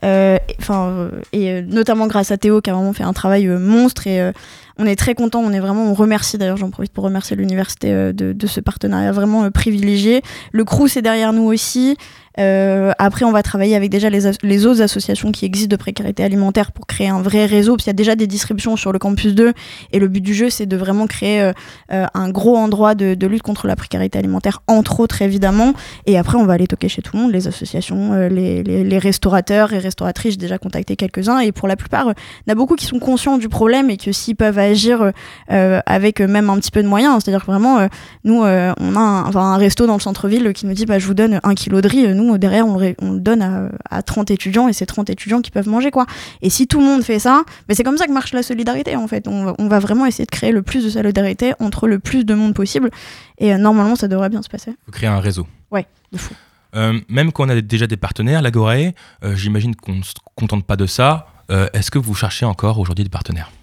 [SPEAKER 7] Euh, et- Enfin, euh, et euh, notamment grâce à Théo qui a vraiment fait un travail monstre et on est très content. On est vraiment, on remercie d'ailleurs. J'en profite pour remercier l'université euh, de, ce partenariat vraiment euh, privilégié. Le Crous est derrière nous aussi. Euh, après, on va travailler avec déjà les, les autres associations qui existent de précarité alimentaire pour créer un vrai réseau, parce qu'il y a déjà des distributions sur le campus 2, et le but du jeu, c'est de vraiment créer euh, un gros endroit de, lutte contre la précarité alimentaire, entre autres, évidemment. Et après, on va aller toquer chez tout le monde, les associations, les, les- restaurateurs et restauratrices, j'ai déjà contacté quelques-uns, et pour la plupart, il y en a beaucoup qui sont conscients du problème et que s'ils peuvent agir euh, avec euh, même un petit peu de moyens. C'est-à-dire que vraiment, euh, nous, euh, on a un, enfin, un resto dans le centre-ville qui nous dit bah, je vous donne un kilo de riz. Nous, derrière, on le, ré- on le donne à, à 30 étudiants et c'est 30 étudiants qui peuvent manger. quoi. Et si tout le monde fait ça, bah, c'est comme ça que marche la solidarité en fait. On va, on va vraiment essayer de créer le plus de solidarité entre le plus de monde possible. Et euh, normalement, ça devrait bien se passer.
[SPEAKER 1] faut créer un réseau.
[SPEAKER 7] Ouais, de fou.
[SPEAKER 1] Euh, même quand on a déjà des partenaires, l'Agorae, euh, j'imagine qu'on ne se contente pas de ça. Euh, Est-ce que vous cherchez encore aujourd'hui des partenaires?
[SPEAKER 5] Euh,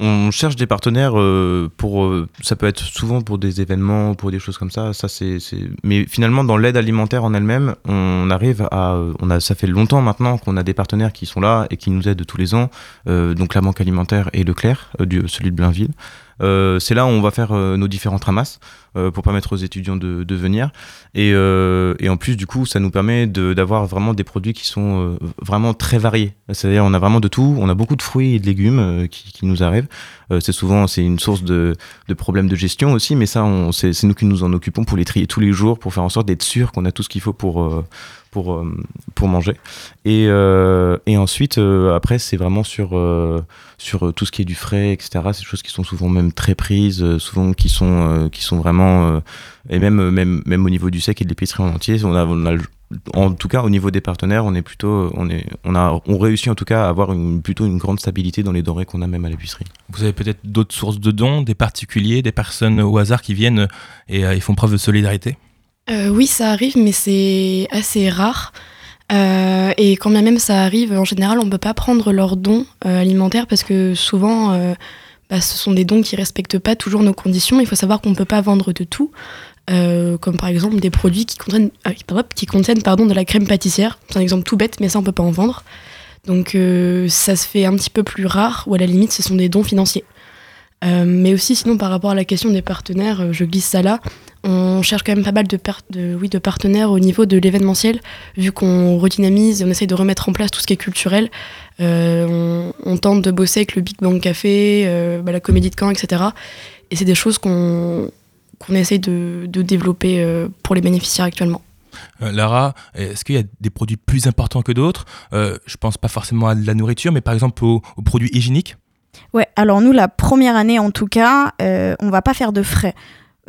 [SPEAKER 5] on cherche des partenaires euh, pour euh, ça peut être souvent pour des événements pour des choses comme ça ça c'est mais finalement dans l'aide alimentaire en elle-même on arrive à euh, on a ça fait longtemps maintenant qu'on a des partenaires qui sont là et qui nous aident tous les ans euh, donc la banque alimentaire et Leclerc euh, celui de Blainville. Euh, c'est là où on va faire euh, nos différentes ramasses. euh, pour permettre aux étudiants de, venir et, euh, et en plus du coup ça nous permet d'avoir vraiment des produits qui sont euh, vraiment très variés c'est-à-dire on a vraiment de tout on a beaucoup de fruits et de légumes euh, qui, nous arrivent euh, c'est souvent une source de, de problèmes de gestion aussi, mais ça, c'est nous qui nous en occupons pour les trier tous les jours, pour faire en sorte d'être sûr qu'on a tout ce qu'il faut pour euh, pour euh, pour manger. Et euh, ensuite euh, après c'est vraiment sur euh, sur euh, tout ce qui est du frais, etc. C'est des choses qui sont souvent même très prises, euh, souvent qui sont euh, qui sont vraiment euh, et même euh, même même au niveau du sec et de l'épicerie en entier, on a, on a le- en tout cas, au niveau des partenaires, on est plutôt, on est, on a, on réussit en tout cas à avoir une, plutôt une grande stabilité dans les denrées qu'on a même à l'épicerie.
[SPEAKER 1] Vous avez peut-être d'autres sources de dons, des particuliers, des personnes au hasard qui viennent et euh, ils font preuve de solidarité?
[SPEAKER 6] Euh, oui, ça arrive, mais c'est assez rare. Euh, et quand bien même ça arrive, en général, on ne peut pas prendre leurs dons euh, alimentaires parce que souvent, euh, bah, ce sont des dons qui respectent pas toujours nos conditions. Il faut savoir qu'on ne peut pas vendre de tout, euh, comme par exemple des produits qui contiennent, ah, qui contiennent de la crème pâtissière. C'est un exemple tout bête, mais ça, on peut pas en vendre. Donc euh, ça se fait un petit peu plus rare, ou à la limite, ce sont des dons financiers. Euh, mais aussi, sinon, par rapport à la question des partenaires, je glisse ça là. On cherche quand même pas mal de, oui, de partenaires au niveau de l'événementiel, vu qu'on redynamise, on essaye de remettre en place tout ce qui est culturel. Euh, on, on tente de bosser avec le Big Bang Café, euh, bah, la Comédie de Caen, etc. Et c'est des choses qu'on qu'on essaye de, de développer euh, pour les bénéficiaires actuellement.
[SPEAKER 1] Euh, Lara, est-ce qu'il y a des produits plus importants que d'autres? Euh, Je pense pas forcément à de la nourriture, mais par exemple aux, aux produits hygiéniques.
[SPEAKER 7] Ouais, alors nous, la première année en tout cas, euh, on va pas faire de frais.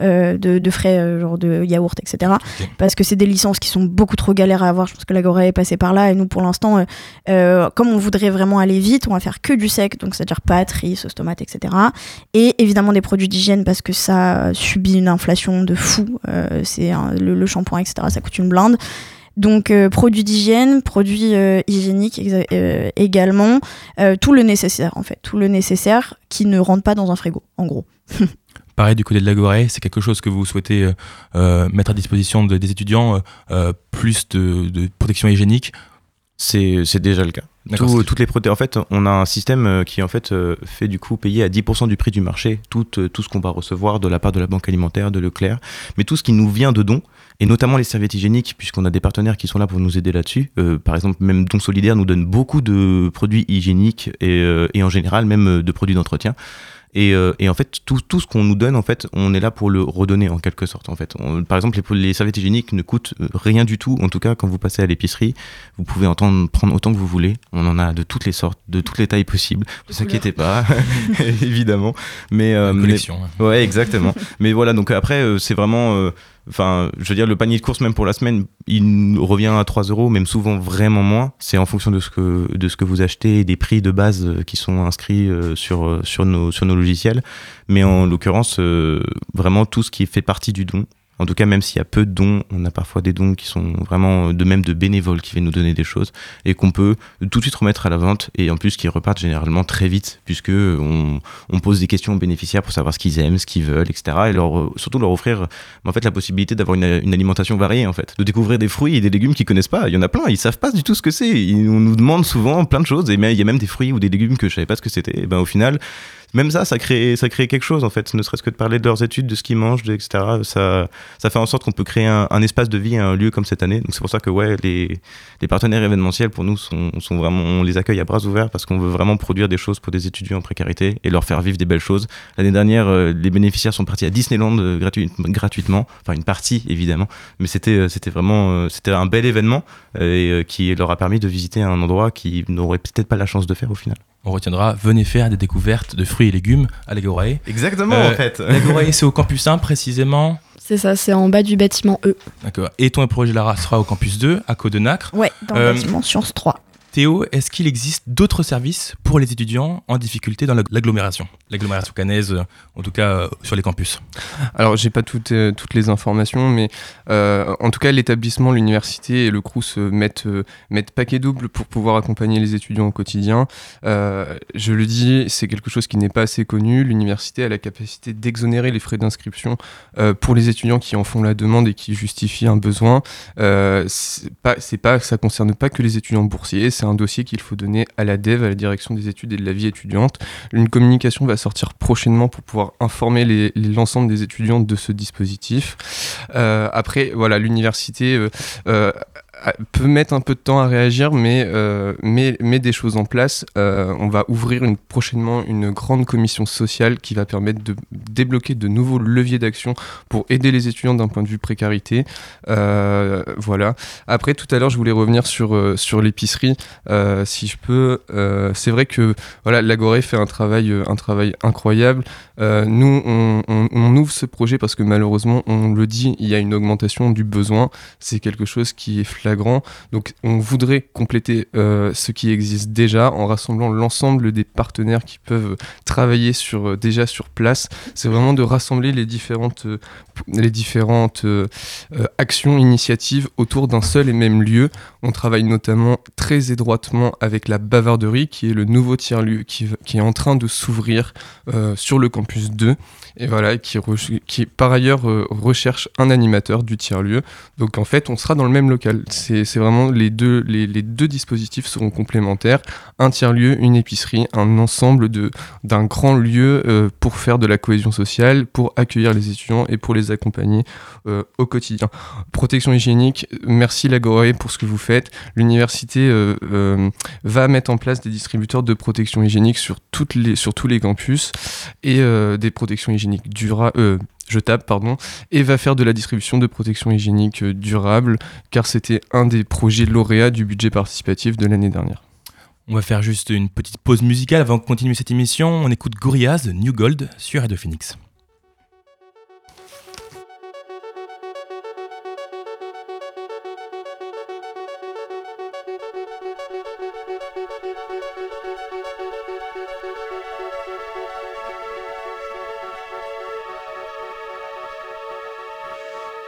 [SPEAKER 7] Euh, de, de frais euh, genre de yaourt etc parce que c'est des licences qui sont beaucoup trop galères à avoir. Je pense que la Gorée est passée par là. Et nous pour l'instant euh, comme on voudrait vraiment aller vite on va faire que du sec. Donc c'est à dire pâtes riz sauce tomate etc et évidemment des produits d'hygiène parce que ça subit une inflation de fou. C'est le, le shampoing etc ça coûte une blinde. Donc euh, produits d'hygiène, produits euh, hygiéniques euh, également, tout le nécessaire en fait, tout le nécessaire qui ne rentre pas dans un frigo, en gros.
[SPEAKER 1] Pareil du côté de la Gorée, c'est quelque chose que vous souhaitez euh, euh, mettre à disposition de- des étudiants, euh, plus de, de protection hygiénique?
[SPEAKER 5] C'est déjà le cas. Tout- toutes les en fait, on a un système qui en fait fait du coup payer à 10% du prix du marché tout, tout ce qu'on va recevoir de la part de la banque alimentaire, de Leclerc, mais tout ce qui nous vient de dons et notamment les serviettes hygiéniques puisqu'on a des partenaires qui sont là pour nous aider là-dessus. Euh, par exemple, même Don Solidaire nous donne beaucoup de produits hygiéniques et, euh, et en général même de produits d'entretien. Et, euh, et en fait, tout, tout ce qu'on nous donne, en fait, on est là pour le redonner en quelque sorte. En fait, On- par exemple, les, les serviettes hygiéniques ne coûtent euh, rien du tout. En tout cas, quand vous passez à l'épicerie, vous pouvez entendre prendre autant que vous voulez. On en a de toutes les sortes, de toutes les tailles possibles. Ne vous inquiétez pas, évidemment. Mais, euh,
[SPEAKER 1] Une
[SPEAKER 5] mais-
[SPEAKER 1] collection,
[SPEAKER 5] ouais, exactement. mais voilà, donc après, euh, c'est vraiment. Enfin, je veux dire, le panier de course, même pour la semaine, il revient à 3 euros, même souvent vraiment moins. C'est en fonction de ce que, de ce que vous achetez et des prix de base euh, qui sont inscrits euh, sur, euh, sur, nos, sur nos logiciels. Mais en l'occurrence, vraiment tout ce qui fait partie du don. En tout cas, même s'il y a peu de dons, on a parfois des dons qui sont vraiment euh, de même de bénévoles qui viennent nous donner des choses et qu'on peut tout de suite remettre à la vente et en plus qui repartent généralement très vite puisque on, on pose des questions aux bénéficiaires pour savoir ce qu'ils aiment, ce qu'ils veulent, etc. Et leur, euh, surtout leur offrir en fait la possibilité d'avoir une, une alimentation variée en fait, de découvrir des fruits et des légumes qu'ils connaissent pas. Il y en a plein, ils savent pas du tout ce que c'est. On nous demande souvent plein de choses et il y a même des fruits ou des légumes que je savais pas ce que c'était. Et ben au final, même ça, ça crée, ça crée quelque chose en fait, ne serait-ce que de parler de leurs études, de ce qu'ils mangent, etc. Ça, ça fait en sorte qu'on peut créer un, espace de vie, un lieu comme cette année. Donc c'est pour ça que ouais, les, partenaires événementiels pour nous sont, vraiment, on les accueille à bras ouverts parce qu'on veut vraiment produire des choses pour des étudiants en précarité et leur faire vivre des belles choses. L'année dernière, euh, les bénéficiaires sont partis à Disneyland euh, gratuit- gratuitement, enfin une partie évidemment, mais c'était, euh, c'était vraiment, c'était un bel événement et qui leur a permis de visiter un endroit qu'ils n'auraient peut-être pas la chance de faire au final.
[SPEAKER 1] On retiendra venez faire des découvertes de fruits et légumes à l'Agorae.
[SPEAKER 5] Exactement,
[SPEAKER 1] Euh,
[SPEAKER 5] en fait.
[SPEAKER 1] L'Agorae, c'est au campus 1 précisément.
[SPEAKER 6] C'est ça, c'est en bas du bâtiment E.
[SPEAKER 1] D'accord. Et ton projet Lara sera au campus 2, à Côte-de-Nacre.
[SPEAKER 7] Ouais, dans
[SPEAKER 1] Euh,
[SPEAKER 7] le bâtiment Sciences 3.
[SPEAKER 1] Théo, est-ce qu'il existe d'autres services pour les étudiants en difficulté dans l'ag- l'agglomération? L'agglomération canaise, euh, en tout cas euh, sur les campus.
[SPEAKER 8] Alors, j'ai pas toutes, euh, toutes les informations, mais en tout cas, l'établissement, l'université et le CRUS mettent, mettent paquet double pour pouvoir accompagner les étudiants au quotidien. Je le dis, c'est quelque chose qui n'est pas assez connu. L'université a la capacité d'exonérer les frais d'inscription pour les étudiants qui en font la demande et qui justifient un besoin. C'est pas, pas, ça concerne pas que les étudiants boursiers. C'est un dossier qu'il faut donner à la DEV, à la direction des études et de la vie étudiante. Une communication va sortir prochainement pour pouvoir informer l'ensemble des étudiants de ce dispositif. Euh, après, voilà, l'université euh, euh, peut mettre un peu de temps à réagir, mais euh, met, des choses en place. Euh, on va ouvrir une, prochainement une grande commission sociale qui va permettre de débloquer de nouveaux leviers d'action pour aider les étudiants d'un point de vue précarité. Euh, voilà. Après, tout à l'heure, je voulais revenir sur, l'épicerie, si je peux. C'est vrai que voilà, l'Agoré fait un travail, incroyable. Nous, on, on- on ouvre ce projet parce que malheureusement, on le dit, il y a une augmentation du besoin. C'est quelque chose qui est flagrant. Donc, on voudrait compléter euh, ce qui existe déjà en rassemblant l'ensemble des partenaires qui peuvent travailler sur, euh, déjà sur place. C'est vraiment de rassembler les différentes, euh, actions, initiatives autour d'un seul et même lieu. On travaille notamment très étroitement avec la Bavarderie, qui est le nouveau tiers-lieu qui, est en train de s'ouvrir sur le campus 2. Et voilà, qui, par ailleurs recherche un animateur du tiers-lieu. Donc en fait, on sera dans le même local. C'est vraiment les deux, dispositifs seront complémentaires. Un tiers-lieu, une épicerie, un ensemble d'un grand lieu euh, pour faire de la cohésion sociale, pour accueillir les étudiants et pour les accompagner euh, au quotidien. Protection hygiénique, merci Lagorae pour ce que vous faites. L'université euh, va mettre en place des distributeurs de protection hygiénique sur, tous les campus et des protections hygiéniques durables. Je tape, pardon, et va faire de la distribution de protection hygiénique euh, durable, car c'était un des projets lauréats du budget participatif de l'année dernière.
[SPEAKER 1] On va faire juste une petite pause musicale avant de continuer cette émission. On écoute Gorillaz de New Gold sur Radio Phoenix.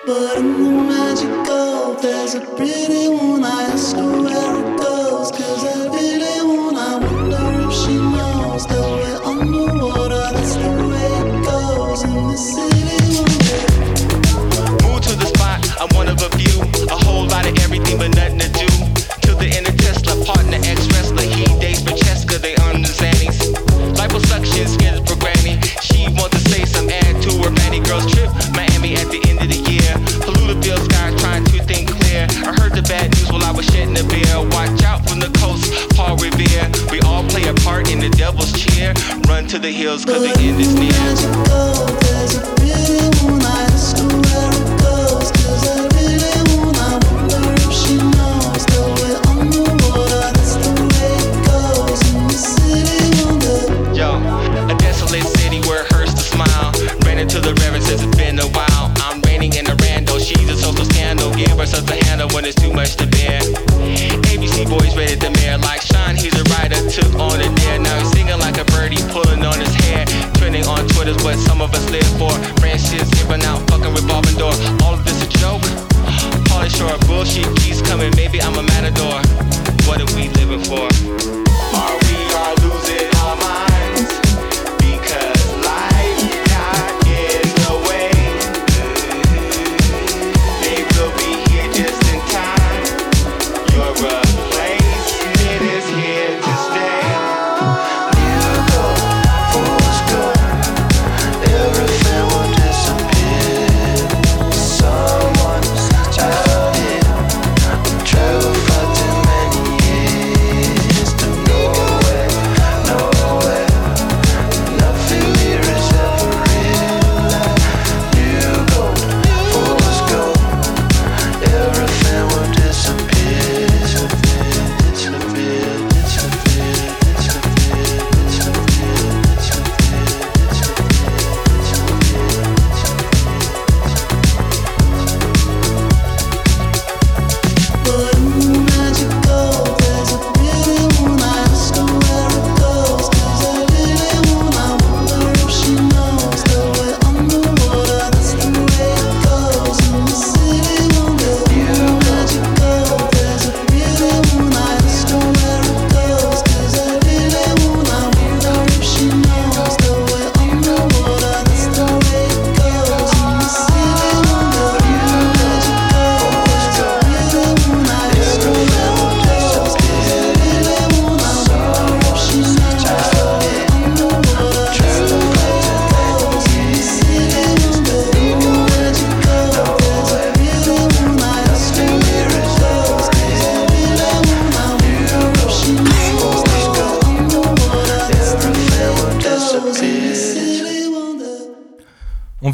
[SPEAKER 9] But in the magical, there's a pretty one. I ask her where it goes. Cause I really wanna wonder if she knows that we're underwater. That's the way it goes in the city.
[SPEAKER 10] Move to the spot, I'm one of a few. A whole lot of everything but nothing to the hills cause the end is near.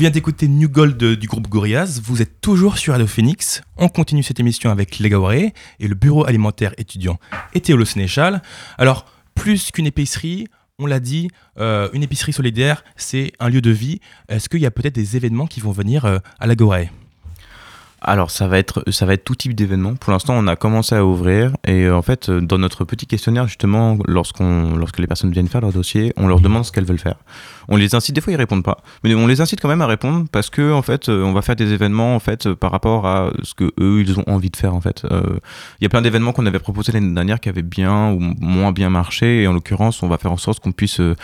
[SPEAKER 1] Vient d'écouter New Gold du groupe Gorillaz. Vous êtes toujours sur Radio Phoenix. On continue cette émission avec les Gawaré et le bureau alimentaire étudiant et Sénéchal. Alors, plus qu'une épicerie, on l'a dit, euh, une épicerie solidaire, c'est un lieu de vie. Est-ce qu'il y a peut-être des événements qui vont venir euh, à la Gorée
[SPEAKER 5] Alors ça va être ça va être tout type d'événements. Pour l'instant, on a commencé à ouvrir et euh, en fait euh, dans notre petit questionnaire justement lorsqu'on lorsque les personnes viennent faire leur dossier, on leur demande ce qu'elles veulent faire. On les incite des fois ils répondent pas, mais on les incite quand même à répondre parce que en fait euh, on va faire des événements en fait par rapport à ce que eux ils ont envie de faire en fait. Euh, Il y a plein d'événements qu'on avait proposés l'année dernière qui avaient bien ou moins bien marché et en l'occurrence on va faire en sorte qu'on puisse euh,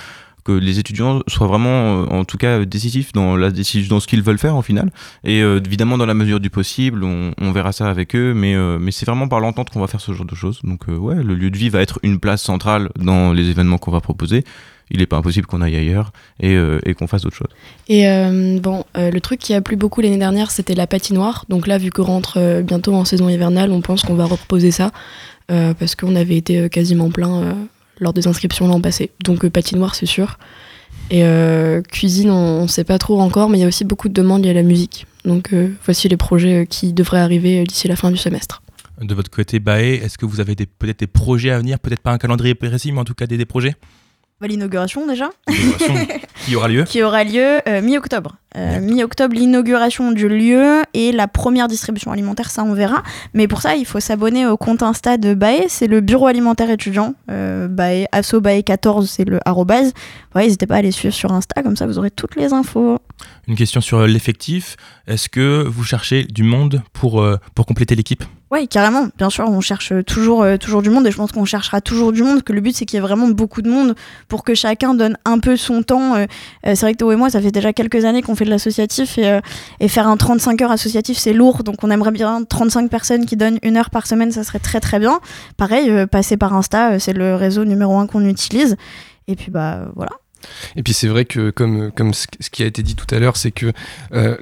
[SPEAKER 5] que les étudiants soient vraiment, euh, en tout cas, décisifs dans la décision, dans ce qu'ils veulent faire en final. Et euh, évidemment, dans la mesure du possible, on, verra ça avec eux, mais, euh, mais c'est vraiment par l'entente qu'on va faire ce genre de choses. Donc, euh, ouais, le lieu de vie va être une place centrale dans les événements qu'on va proposer. Il n'est pas impossible qu'on aille ailleurs et, euh, qu'on fasse d'autres choses.
[SPEAKER 6] Et euh, bon, euh, le truc qui a plu beaucoup l'année dernière, c'était la patinoire. Donc là, vu qu'on rentre euh, bientôt en saison hivernale, on pense qu'on va reposer ça euh, parce qu'on avait été euh, quasiment plein euh, lors des inscriptions l'an passé. Donc euh, patinoire, c'est sûr. Et euh, cuisine, on ne sait pas trop encore, mais il y a aussi beaucoup de demandes liées à la musique. Donc euh, voici les projets euh, qui devraient arriver euh, d'ici la fin du semestre.
[SPEAKER 1] De votre côté, Baé, est-ce que vous avez peut-être des projets à venir Peut-être pas un calendrier précis, mais en tout cas des, des projets?
[SPEAKER 7] Bah, L'inauguration déjà.
[SPEAKER 1] qui aura lieu
[SPEAKER 7] qui aura lieu euh, mi-octobre. Euh, mi-octobre, l'inauguration du lieu et la première distribution alimentaire, ça on verra. Mais pour ça, il faut s'abonner au compte Insta de Bae, c'est le bureau alimentaire étudiant. Euh, Bae, asso Bae14, c'est le arrobase. Ouais, n'hésitez pas à les suivre sur Insta, comme ça vous aurez toutes les infos.
[SPEAKER 1] Une question sur euh, l'effectif. Est-ce que vous cherchez du monde pour, euh, pour compléter l'équipe?
[SPEAKER 7] Oui, carrément. Bien sûr, on cherche toujours, euh, toujours du monde et je pense qu'on cherchera toujours du monde. Que le but, c'est qu'il y ait vraiment beaucoup de monde pour que chacun donne un peu son temps. Euh, c'est vrai que Théo et moi, ça fait déjà quelques années qu'on fait de l'associatif et, euh, faire un 35 heures associatif, c'est lourd. Donc, on aimerait bien 35 personnes qui donnent une heure par semaine, ça serait très très bien. Pareil, euh, passer par Insta, euh, c'est le réseau numéro un qu'on utilise. Et puis, bah voilà.
[SPEAKER 8] Et puis c'est vrai que comme, comme ce qui a été dit tout à l'heure, c'est que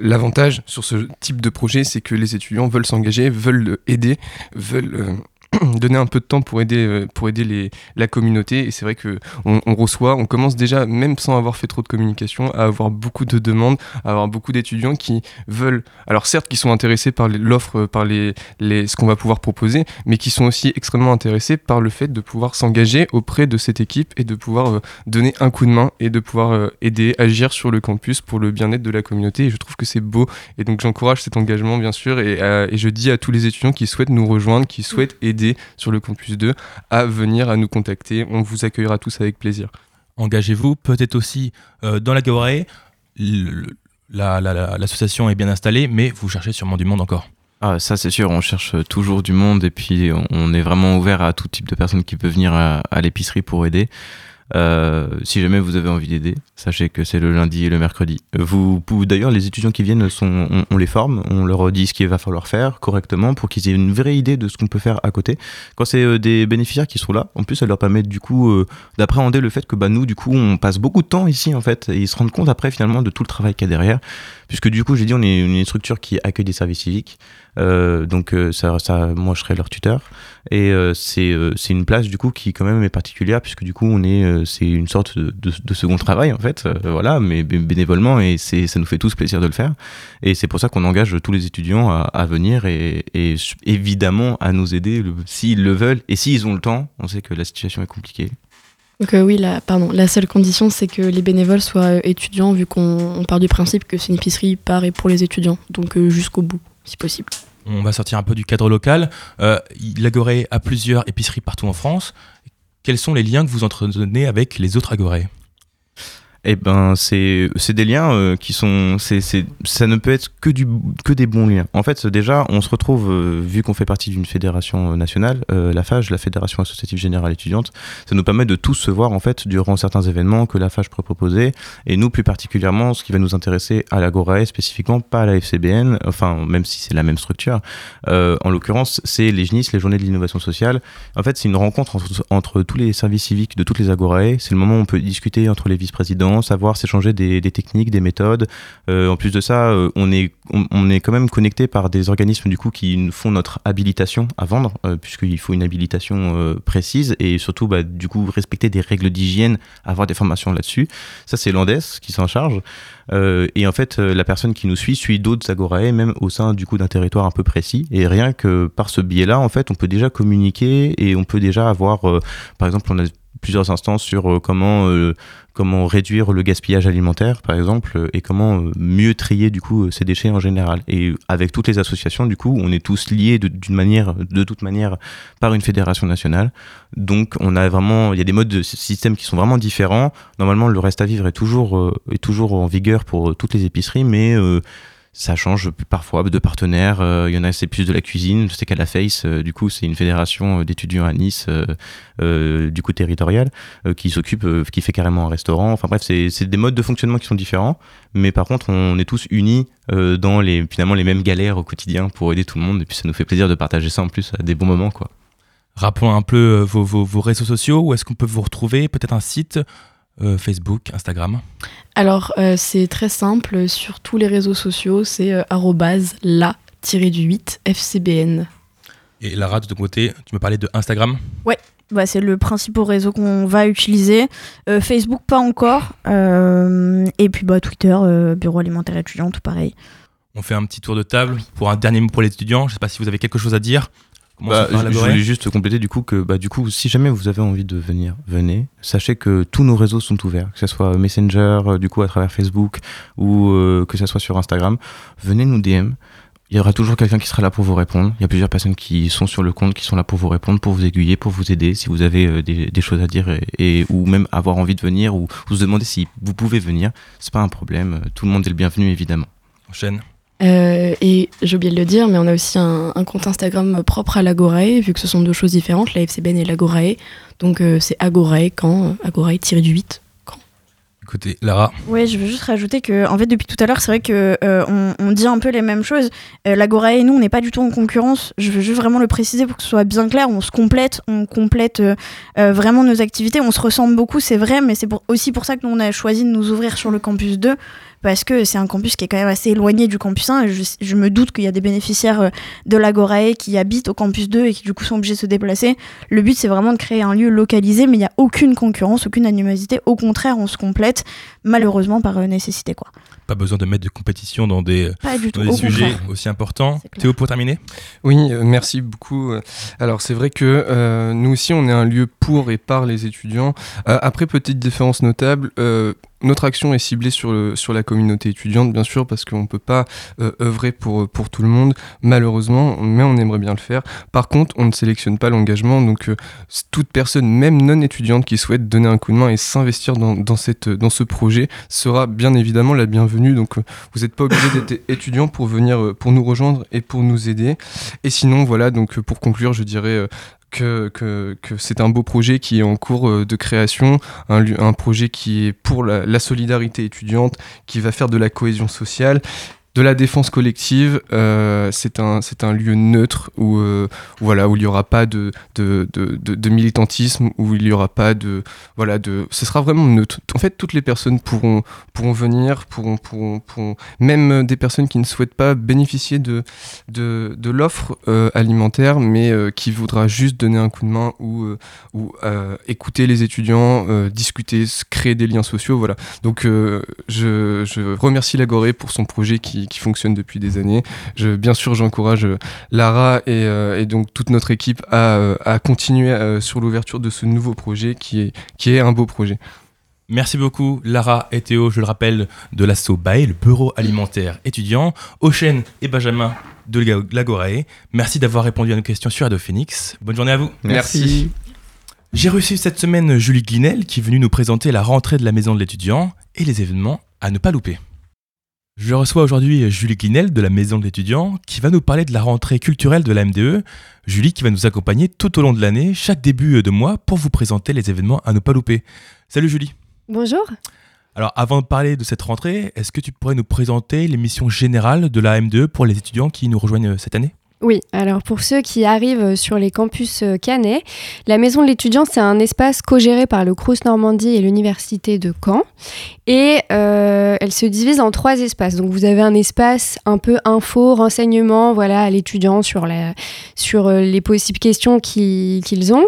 [SPEAKER 8] l'avantage sur ce type de projet, c'est que les étudiants veulent s'engager, veulent aider, veulent donner un peu de temps pour aider, euh, pour aider les, la communauté. Et c'est vrai que on, reçoit, on commence déjà, même sans avoir fait trop de communication, à avoir beaucoup de demandes, à avoir beaucoup d'étudiants qui veulent, alors certes, qui sont intéressés par l'offre, euh, par les, les, ce qu'on va pouvoir proposer, mais qui sont aussi extrêmement intéressés par le fait de pouvoir s'engager auprès de cette équipe et de pouvoir euh, donner un coup de main et de pouvoir aider, agir sur le campus pour le bien-être de la communauté. Et je trouve que c'est beau. Et donc j'encourage cet engagement, bien sûr. Et je dis à tous les étudiants qui souhaitent nous rejoindre, qui souhaitent aider sur le campus 2, à venir, à nous contacter. On vous accueillera tous avec plaisir.
[SPEAKER 1] Engagez-vous, peut-être aussi euh, dans la la- L'association est bien installée, mais vous cherchez sûrement du monde encore.
[SPEAKER 5] Ah, ça c'est sûr, on cherche toujours du monde et puis on, on est vraiment ouvert à tout type de personnes qui peuvent venir à, à l'épicerie pour aider. Euh, si jamais vous avez envie d'aider, sachez que c'est le lundi et le mercredi. Vous, d'ailleurs, les étudiants qui viennent, sont, on, on les forme, on leur dit ce qu'il va falloir faire correctement pour qu'ils aient une vraie idée de ce qu'on peut faire à côté. Quand c'est euh, des bénéficiaires qui sont là, en plus, ça leur permet du coup euh, d'appréhender le fait que bah, nous, du coup, on passe beaucoup de temps ici en fait, et ils se rendent compte après finalement de tout le travail qu'il y a derrière, puisque du coup, j'ai dit, on est une structure qui accueille des services civiques. Euh, donc euh, ça, moi je serai leur tuteur. Et euh, c'est une place du coup qui quand même est particulière puisque du coup on est c'est une sorte de, second travail en fait. Voilà mais bé- bénévolement et ça nous fait tous plaisir de le faire. Et c'est pour ça qu'on engage tous les étudiants à, venir et, et évidemment à nous aider s'ils le veulent et s'ils ont le temps. On sait que la situation est compliquée
[SPEAKER 6] Euh, oui, la, seule condition, c'est que les bénévoles soient euh, étudiants, vu qu'on on part du principe que c'est une épicerie par et pour les étudiants. Donc euh, jusqu'au bout, si possible.
[SPEAKER 1] On va sortir un peu du cadre local. Euh, la Gorée a plusieurs épiceries partout en France. Quels sont les liens que vous entretenez avec les autres Agorées?
[SPEAKER 5] Eh ben, c'est des liens euh, qui sont, c'est ça ne peut être que du que des bons liens. En fait, déjà, on se retrouve euh, vu qu'on fait partie d'une fédération euh, nationale, la FAGE, la Fédération associative générale étudiante, ça nous permet de tous se voir en fait durant certains événements que la FAGE peut proposer. Et nous, plus particulièrement, ce qui va nous intéresser à l'Agorae spécifiquement, pas à la FCBN, enfin même si c'est la même structure. En l'occurrence, c'est les GNIS, les Journées de l'innovation sociale. En fait, c'est une rencontre entre, entre tous les services civiques de toutes les Agorae. C'est le moment où on peut discuter entre les vice-présidents savoir s'échanger des, techniques, des méthodes. Euh, en plus de ça, euh, on est, on, est quand même connecté par des organismes du coup qui font notre habilitation à vendre, euh, puisqu'il faut une habilitation précise et surtout bah, du coup respecter des règles d'hygiène, avoir des formations là-dessus. Ça c'est l'Andes qui s'en charge. Et en fait, la personne qui nous suit suit d'autres agorae, même au sein du coup d'un territoire un peu précis. Et rien que par ce biais-là, en fait, on peut déjà communiquer et on peut déjà avoir, par exemple, on a plusieurs instances sur euh, comment euh, comment réduire le gaspillage alimentaire par exemple euh, et comment euh, mieux trier du coup ces déchets en général. Et avec toutes les associations du coup on est tous liés d'une manière de toute manière par une fédération nationale. Donc on a vraiment il y a des modes de système qui sont vraiment différents. Normalement le reste à vivre est toujours euh, est toujours en vigueur pour toutes les épiceries mais euh, ça change parfois de partenaires. Euh, Il y en a, c'est plus de la cuisine. Je sais qu'à la Face, euh, du coup, c'est une fédération euh, d'étudiants à Nice, euh, du coup territorial, qui s'occupe, qui fait carrément un restaurant. Enfin bref, c'est des modes de fonctionnement qui sont différents. Mais par contre, on est tous unis dans les, finalement les mêmes galères au quotidien pour aider tout le monde. Et puis ça nous fait plaisir de partager ça en plus à des bons moments, quoi.
[SPEAKER 1] Rappelons un peu vos réseaux sociaux, où est-ce qu'on peut vous retrouver? Peut-être un site, euh, Facebook, Instagram.
[SPEAKER 6] Alors, euh, c'est très simple. Sur tous les réseaux sociaux, c'est euh, arrobase la-du-8 FCBN.
[SPEAKER 1] Et Lara, de ton côté, tu me parlais de Instagram?
[SPEAKER 7] Ouais, bah, c'est le principal réseau qu'on va utiliser. Euh, Facebook, pas encore. Euh, et puis bah, Twitter, euh, Bureau alimentaire étudiant, tout pareil.
[SPEAKER 1] On fait un petit tour de table pour un dernier mot pour les étudiants. Je sais pas si vous avez quelque chose à dire.
[SPEAKER 5] Bah, je, voulais juste compléter du coup que bah, du coup si jamais vous avez envie de venir venez. Sachez que tous nos réseaux sont ouverts que ce soit Messenger euh, du coup à travers Facebook ou euh, que ce soit sur Instagram. Venez nous DM il y aura toujours quelqu'un qui sera là pour vous répondre. Il y a plusieurs personnes qui sont sur le compte qui sont là pour vous répondre pour vous aiguiller pour vous aider si vous avez euh, des, des choses à dire et, et- ou même avoir envie de venir ou vous demander si vous pouvez venir. C'est pas un problème. Tout le monde est le bienvenu évidemment.
[SPEAKER 1] Enchaîne
[SPEAKER 6] Euh, et j'ai oublié de le dire, mais on a aussi un, un compte Instagram propre à l'Agorae, vu que ce sont deux choses différentes, la FCBN et l'Agorae. Donc euh, c'est Agorae quand euh, Agorae-du-8.
[SPEAKER 1] Écoutez, Lara,
[SPEAKER 7] Ouais, je veux juste rajouter que, en fait, depuis tout à l'heure, c'est vrai que euh, on, on dit un peu les mêmes choses. Euh, L'Agora et nous, on n'est pas du tout en concurrence. Je veux juste vraiment le préciser pour que ce soit bien clair. On se complète, on complète euh, euh, vraiment nos activités. On se ressemble beaucoup, c'est vrai, mais c'est pour- aussi pour ça que nous, on a choisi de nous ouvrir sur le campus 2 parce que c'est un campus qui est quand même assez éloigné du campus 1. Et je, je me doute qu'il y a des bénéficiaires euh, de l'Agorae qui habitent au campus 2 et qui du coup sont obligés de se déplacer. Le but, c'est vraiment de créer un lieu localisé, mais il n'y a aucune concurrence, aucune animosité. Au contraire, on se complète, malheureusement par euh, nécessité. quoi.
[SPEAKER 1] pas besoin de mettre de compétition dans des, dans sujets
[SPEAKER 7] contraire.
[SPEAKER 1] aussi importants. Théo, pour terminer
[SPEAKER 8] Oui, euh, merci beaucoup. Alors c'est vrai que euh, nous aussi on est un lieu pour et par les étudiants. Euh, après petite différence notable, euh, notre action est ciblée sur, le, sur la communauté étudiante bien sûr parce qu'on ne peut pas euh, œuvrer pour, pour tout le monde malheureusement, mais on aimerait bien le faire. Par contre on ne sélectionne pas l'engagement donc euh, toute personne même non étudiante qui souhaite donner un coup de main et s'investir dans, dans, cette, dans ce projet sera bien évidemment la bienvenue. Donc euh, vous n'êtes pas obligé d'être étudiant pour venir euh, pour nous rejoindre et pour nous aider. Et sinon, voilà, donc euh, pour conclure, je dirais euh, que, que, que c'est un beau projet qui est en cours euh, de création, un, projet qui est pour la solidarité étudiante, qui va faire de la cohésion sociale. De la défense collective, euh, c'est un, un lieu neutre où, euh, voilà, où il n'y aura pas de, de, de, militantisme, où il n'y aura pas de, voilà, de, ce sera vraiment neutre. En fait, toutes les personnes pourront, pourront venir, pourront, pourront, même des personnes qui ne souhaitent pas bénéficier de, de, l'offre euh, alimentaire, mais qui voudra juste donner un coup de main ou, ou écouter les étudiants, discuter, créer des liens sociaux, voilà. Donc, je, je remercie l'Agoré pour son projet qui, qui fonctionne depuis des années. Je, bien sûr, j'encourage euh, Lara et, euh, et donc toute notre équipe à, euh, à continuer euh, sur l'ouverture de ce nouveau projet qui est, qui est un beau projet.
[SPEAKER 1] Merci beaucoup, Lara et Théo, je le rappelle, de l'ASSO BAE, le Bureau alimentaire étudiant, Ochen et Benjamin de Lag- l'Agorae. Merci d'avoir répondu à nos questions sur Radio Phoenix. Bonne journée à vous.
[SPEAKER 8] Merci.
[SPEAKER 1] J'ai reçu cette semaine Julie Glinel qui est venue nous présenter la rentrée de la maison de l'étudiant et les événements à ne pas louper. Je reçois aujourd'hui Julie Glinel de la maison de l'étudiant qui va nous parler de la rentrée culturelle de la MDE. Julie qui va nous accompagner tout au long de l'année, chaque début de mois, pour vous présenter les événements à ne pas louper. Salut Julie.
[SPEAKER 11] Bonjour.
[SPEAKER 1] Alors, avant de parler de cette rentrée, est-ce que tu pourrais nous présenter l'émission générale de la M2 pour les étudiants qui nous rejoignent euh, cette année?
[SPEAKER 11] Oui, alors pour ceux qui arrivent sur les campus euh, Canet, la Maison de l'étudiant, c'est un espace co-géré par le Crous Normandie et l'Université de Caen. Et euh, elle se divise en trois espaces. Donc vous avez un espace un peu info, renseignement voilà, à l'étudiant sur, euh, les possibles questions qui- qu'ils ont.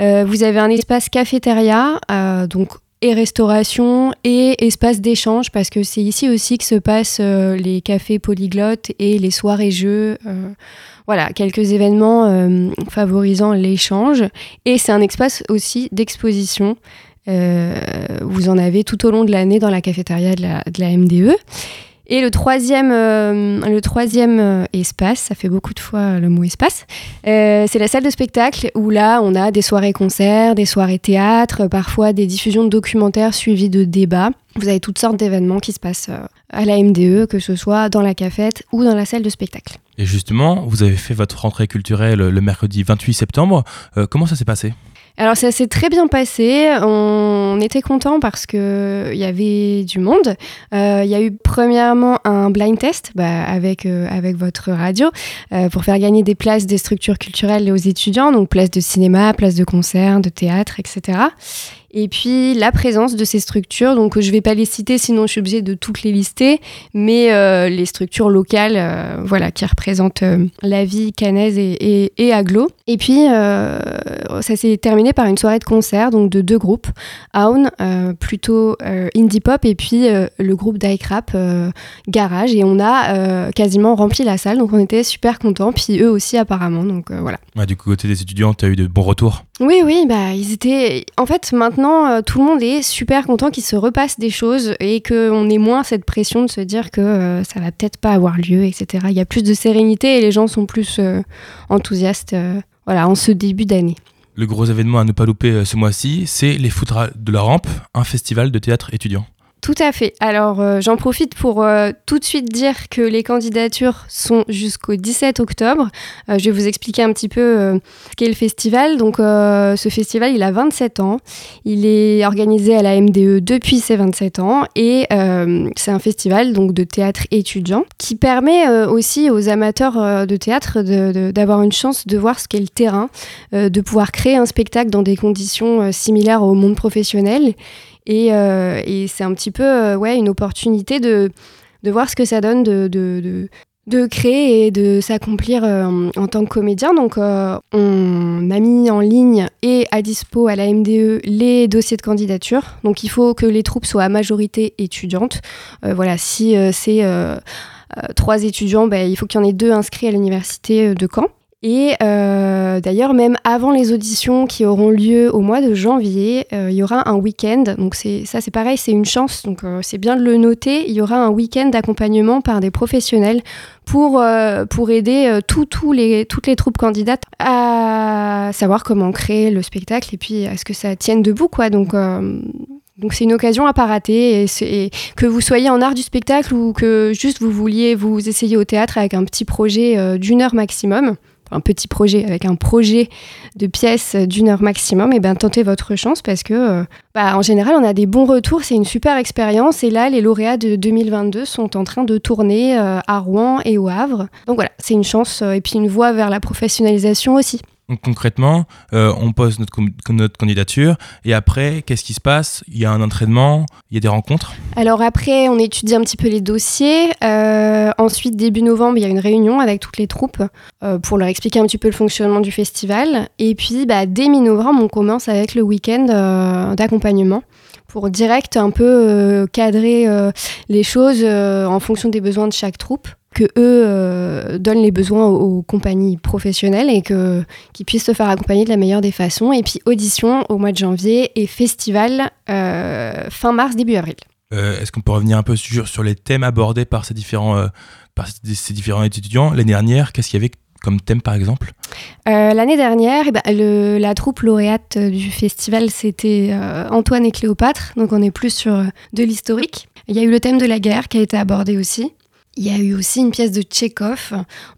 [SPEAKER 11] Euh, vous avez un espace cafétéria, euh, donc restauration et espace d'échange parce que c'est ici aussi que se passent euh, les cafés polyglottes et les soirées jeux. euh, voilà, quelques événements euh, favorisant l'échange. Et c'est un espace aussi d'exposition. Vous en avez tout au long de l'année dans la cafétéria de la MDE. Et le troisième, euh, le troisième euh, espace, ça fait beaucoup de fois euh, le mot espace, c'est la salle de spectacle où là on a des soirées concerts, des soirées théâtre, parfois des diffusions de documentaires suivies de débats. Vous avez toutes sortes d'événements qui se passent à la MDE, que ce soit dans la cafette ou dans la salle de spectacle.
[SPEAKER 1] Et justement, vous avez fait votre rentrée culturelle le mercredi 28 septembre. Comment ça s'est passé?
[SPEAKER 11] Alors ça s'est très bien passé. On était content parce que il y avait du monde. Euh, Il y a eu premièrement un blind test bah, avec euh, avec votre radio euh, pour faire gagner des places des structures culturelles aux étudiants, donc places de cinéma, places de concert, de théâtre, etc. Et puis la présence de ces structures, donc je vais pas les citer, sinon je suis obligée de toutes les lister, mais euh, les structures locales, euh, voilà, qui représentent euh, la vie canaise et, aglo. Et puis ça s'est terminé par une soirée de concert, donc de deux groupes, euh, plutôt indie pop, et puis le groupe d'Ike Rap, Garage, et on a quasiment rempli la salle, donc on était super contents, puis eux aussi apparemment, donc voilà.
[SPEAKER 1] Du côté des étudiants, tu as eu de bons retours?
[SPEAKER 11] Oui, oui, bah, ils étaient. En fait, maintenant, euh, tout le monde est super content qu'il se repasse des choses et qu'on ait moins cette pression de se dire que euh, ça va peut-être pas avoir lieu, etc. Il y a plus de sérénité et les gens sont plus euh, enthousiastes voilà, en ce début d'année.
[SPEAKER 1] Le gros événement à ne pas louper ce mois-ci, c'est les Foudras de la Rampe, un festival de théâtre étudiant.
[SPEAKER 11] Tout à fait. Alors, euh, j'en profite pour euh, tout de suite dire que les candidatures sont jusqu'au 17 octobre. Euh, je vais vous expliquer un petit peu ce qu'est le festival. Donc, ce festival, il a 27 ans. Il est organisé à la MDE depuis ses 27 ans et c'est un festival donc de théâtre étudiant qui permet aussi aux amateurs de théâtre d'avoir une chance de voir ce qu'est le terrain, de pouvoir créer un spectacle dans des conditions similaires au monde professionnel. Et, euh, et c'est un petit peu euh, ouais, une opportunité de, de voir ce que ça donne de, de, de, de créer et de s'accomplir euh, en, tant que comédien. Donc euh, on a mis en ligne et à dispo à la MDE les dossiers de candidature. Donc il faut que les troupes soient à majorité étudiante. Euh, voilà, si euh, c'est euh, trois étudiants, ben, il faut qu'il y en ait deux inscrits à l'université de Caen. Et euh, d'ailleurs, même avant les auditions qui auront lieu au mois de janvier, euh, il y aura un week-end. Donc ça, c'est pareil, c'est une chance. Donc euh, c'est bien de le noter. Il y aura un week-end d'accompagnement par des professionnels pour pour aider tous les toutes les troupes candidates à savoir comment créer le spectacle et puis à ce que ça tienne debout, quoi. Donc donc c'est une occasion à pas rater et, que vous soyez en art du spectacle ou que juste vous vouliez vous essayer au théâtre avec un petit projet d'une heure maximum, un petit projet avec un projet de pièces d'une heure maximum, et ben tentez votre chance parce que euh, bah, en général on a des bons retours, c'est une super expérience et là les lauréats de 2022 sont en train de tourner euh, à Rouen et au Havre. Donc voilà, c'est une chance euh, et puis une voie vers la professionnalisation aussi.
[SPEAKER 1] Donc concrètement, euh, on pose notre, notre candidature et après, qu'est-ce qui se passe? Il y a un entraînement, il y a des rencontres?
[SPEAKER 11] Alors après, on étudie un petit peu les dossiers. Euh, ensuite, début novembre, il y a une réunion avec toutes les troupes euh, pour leur expliquer un petit peu le fonctionnement du festival. Et puis, bah, dès mi-novembre, on commence avec le week-end d'accompagnement pour direct un peu cadrer les choses en fonction des besoins de chaque troupe que eux euh, donnent les besoins aux, aux compagnies professionnelles et que qu'ils puissent se faire accompagner de la meilleure des façons et puis audition au mois de janvier et festival euh, fin mars début avril.
[SPEAKER 1] Euh, Est-ce qu'on peut revenir un peu sur, sur les thèmes abordés par ces différents, par ces, différents étudiants? L'année dernière, qu'est-ce qu'il y avait comme thème par exemple?
[SPEAKER 11] Euh, L'année dernière, eh ben, le- la troupe lauréate du festival, c'était euh, Antoine et Cléopâtre. Donc on est plus sur de l'historique. Il y a eu le thème de la guerre qui a été abordé aussi. Il y a eu aussi une pièce de Tchekhov.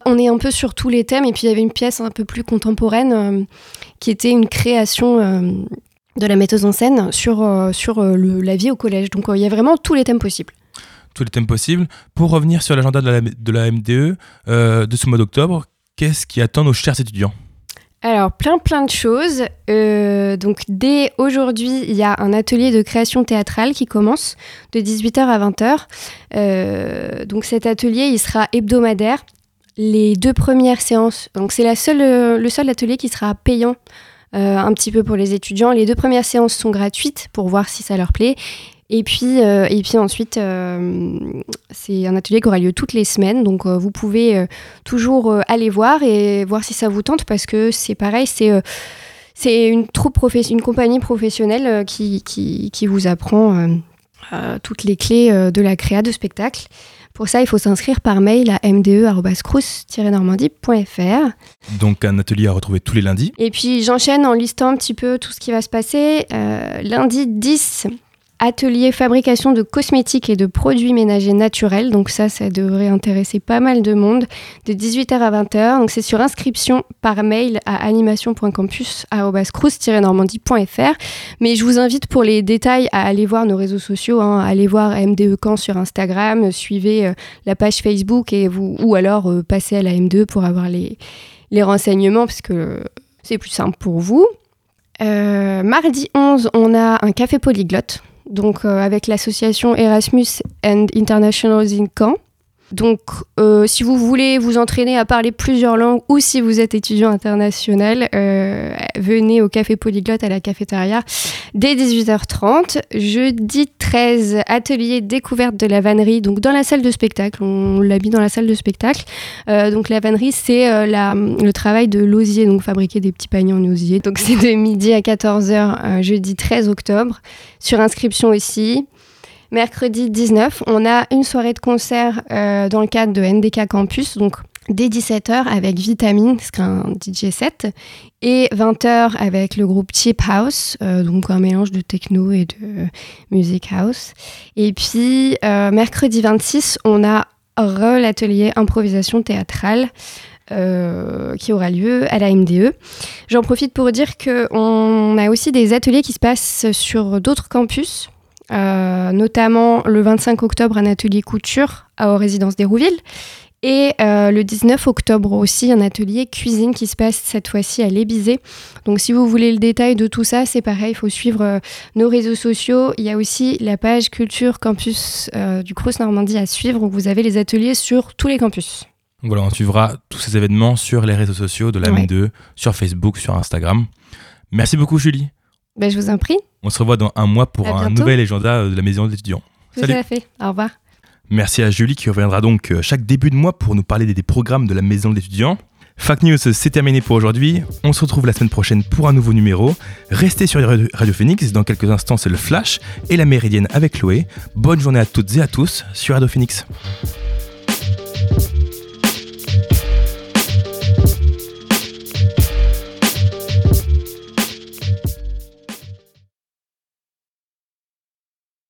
[SPEAKER 11] On est un peu sur tous les thèmes. Et puis il y avait une pièce un peu plus contemporaine euh, qui était une création euh, de la metteuse en scène sur, euh, la vie au collège. Donc il y a vraiment tous les thèmes possibles.
[SPEAKER 1] Tous les thèmes possibles. Pour revenir sur l'agenda de la, de la MDE euh, de ce mois d'octobre, Qu'est-ce qui attend nos chers étudiants?
[SPEAKER 11] Alors, plein plein de choses. Euh, donc, dès aujourd'hui, il y a un atelier de création théâtrale qui commence de 18h à 20h. Euh, donc, cet atelier, il sera hebdomadaire. Les deux premières séances, donc c'est la euh, le seul atelier qui sera payant un petit peu pour les étudiants. Les deux premières séances sont gratuites pour voir si ça leur plaît. Et puis, euh, et puis ensuite, euh, c'est un atelier qui aura lieu toutes les semaines. Donc, euh, vous pouvez toujours aller voir et voir si ça vous tente parce que c'est pareil, c'est c'est une troupe une compagnie professionnelle qui, qui, qui vous apprend toutes les clés de la créa de spectacle. Pour ça, il faut s'inscrire par mail à mde.crous-normandie.fr.
[SPEAKER 1] Donc un atelier à retrouver tous les lundis.
[SPEAKER 11] Et puis j'enchaîne en listant un petit peu tout ce qui va se passer. Lundi 10, atelier fabrication de cosmétiques et de produits ménagers naturels. Donc ça, ça devrait intéresser pas mal de monde. De 18h à 20h. Donc c'est sur inscription par mail à animation.campus.crous-normandie.fr. Mais je vous invite pour les détails à aller voir nos réseaux sociaux, hein, à aller voir MDE Camp sur Instagram, suivez euh, la page Facebook et vous, ou alors euh, passez à la M2 pour avoir les, renseignements parce que euh, c'est plus simple pour vous. Mardi 11, on a un café polyglotte, donc euh, avec l'association Erasmus and Internationals in Caen. Donc, euh, si vous voulez vous entraîner à parler plusieurs langues ou si vous êtes étudiant international, euh, venez au Café Polyglotte à la cafétéria dès 18h30. Jeudi 13, atelier découverte de la vannerie, donc dans la salle de spectacle. On mis dans la salle de spectacle. Euh, donc, la vannerie, c'est euh, le travail de l'osier, donc fabriquer des petits paniers en osier. Donc, c'est de midi à 14h, euh, jeudi 13 octobre. Sur inscription aussi. Mercredi 19, on a une soirée de concert dans le cadre de NDK Campus, donc dès 17h avec Vitamine, c'est un DJ set, et 20h avec le groupe Cheap House, euh, donc un mélange de techno et de music house. Et puis euh, mercredi 26, on a l'atelier improvisation théâtrale. euh, qui aura lieu à la MDE. J'en profite pour dire qu'on a aussi des ateliers qui se passent sur d'autres campus, notamment le 25 octobre un atelier couture à, aux résidences d'Hérouville et euh, le 19 octobre aussi un atelier cuisine qui se passe cette fois-ci à l'Ébizé. Donc si vous voulez le détail de tout ça, c'est pareil, il faut suivre euh, nos réseaux sociaux. Il y a aussi la page culture campus euh, du Crous Normandie à suivre où vous avez les ateliers sur tous les campus.
[SPEAKER 1] Voilà, on suivra tous ces événements sur les réseaux sociaux de la
[SPEAKER 11] Ouais.
[SPEAKER 1] M2, sur Facebook, sur Instagram. Merci beaucoup Julie.
[SPEAKER 11] Ben, je vous en prie.
[SPEAKER 1] On se revoit dans un mois pour
[SPEAKER 11] À
[SPEAKER 1] un
[SPEAKER 11] bientôt.
[SPEAKER 1] nouvel agenda de la maison d'étudiants.
[SPEAKER 11] Tout
[SPEAKER 1] Salut.
[SPEAKER 11] à fait. Au revoir.
[SPEAKER 1] Merci à Julie qui reviendra donc euh, chaque début de mois pour nous parler des, programmes de la maison d'étudiants. Fact News, c'est terminé pour aujourd'hui. On se retrouve la semaine prochaine pour un nouveau numéro. Restez sur Radio Phoenix. Dans quelques instants, c'est le Flash et la Méridienne avec Chloé. Bonne journée à toutes et à tous sur Radio Phoenix.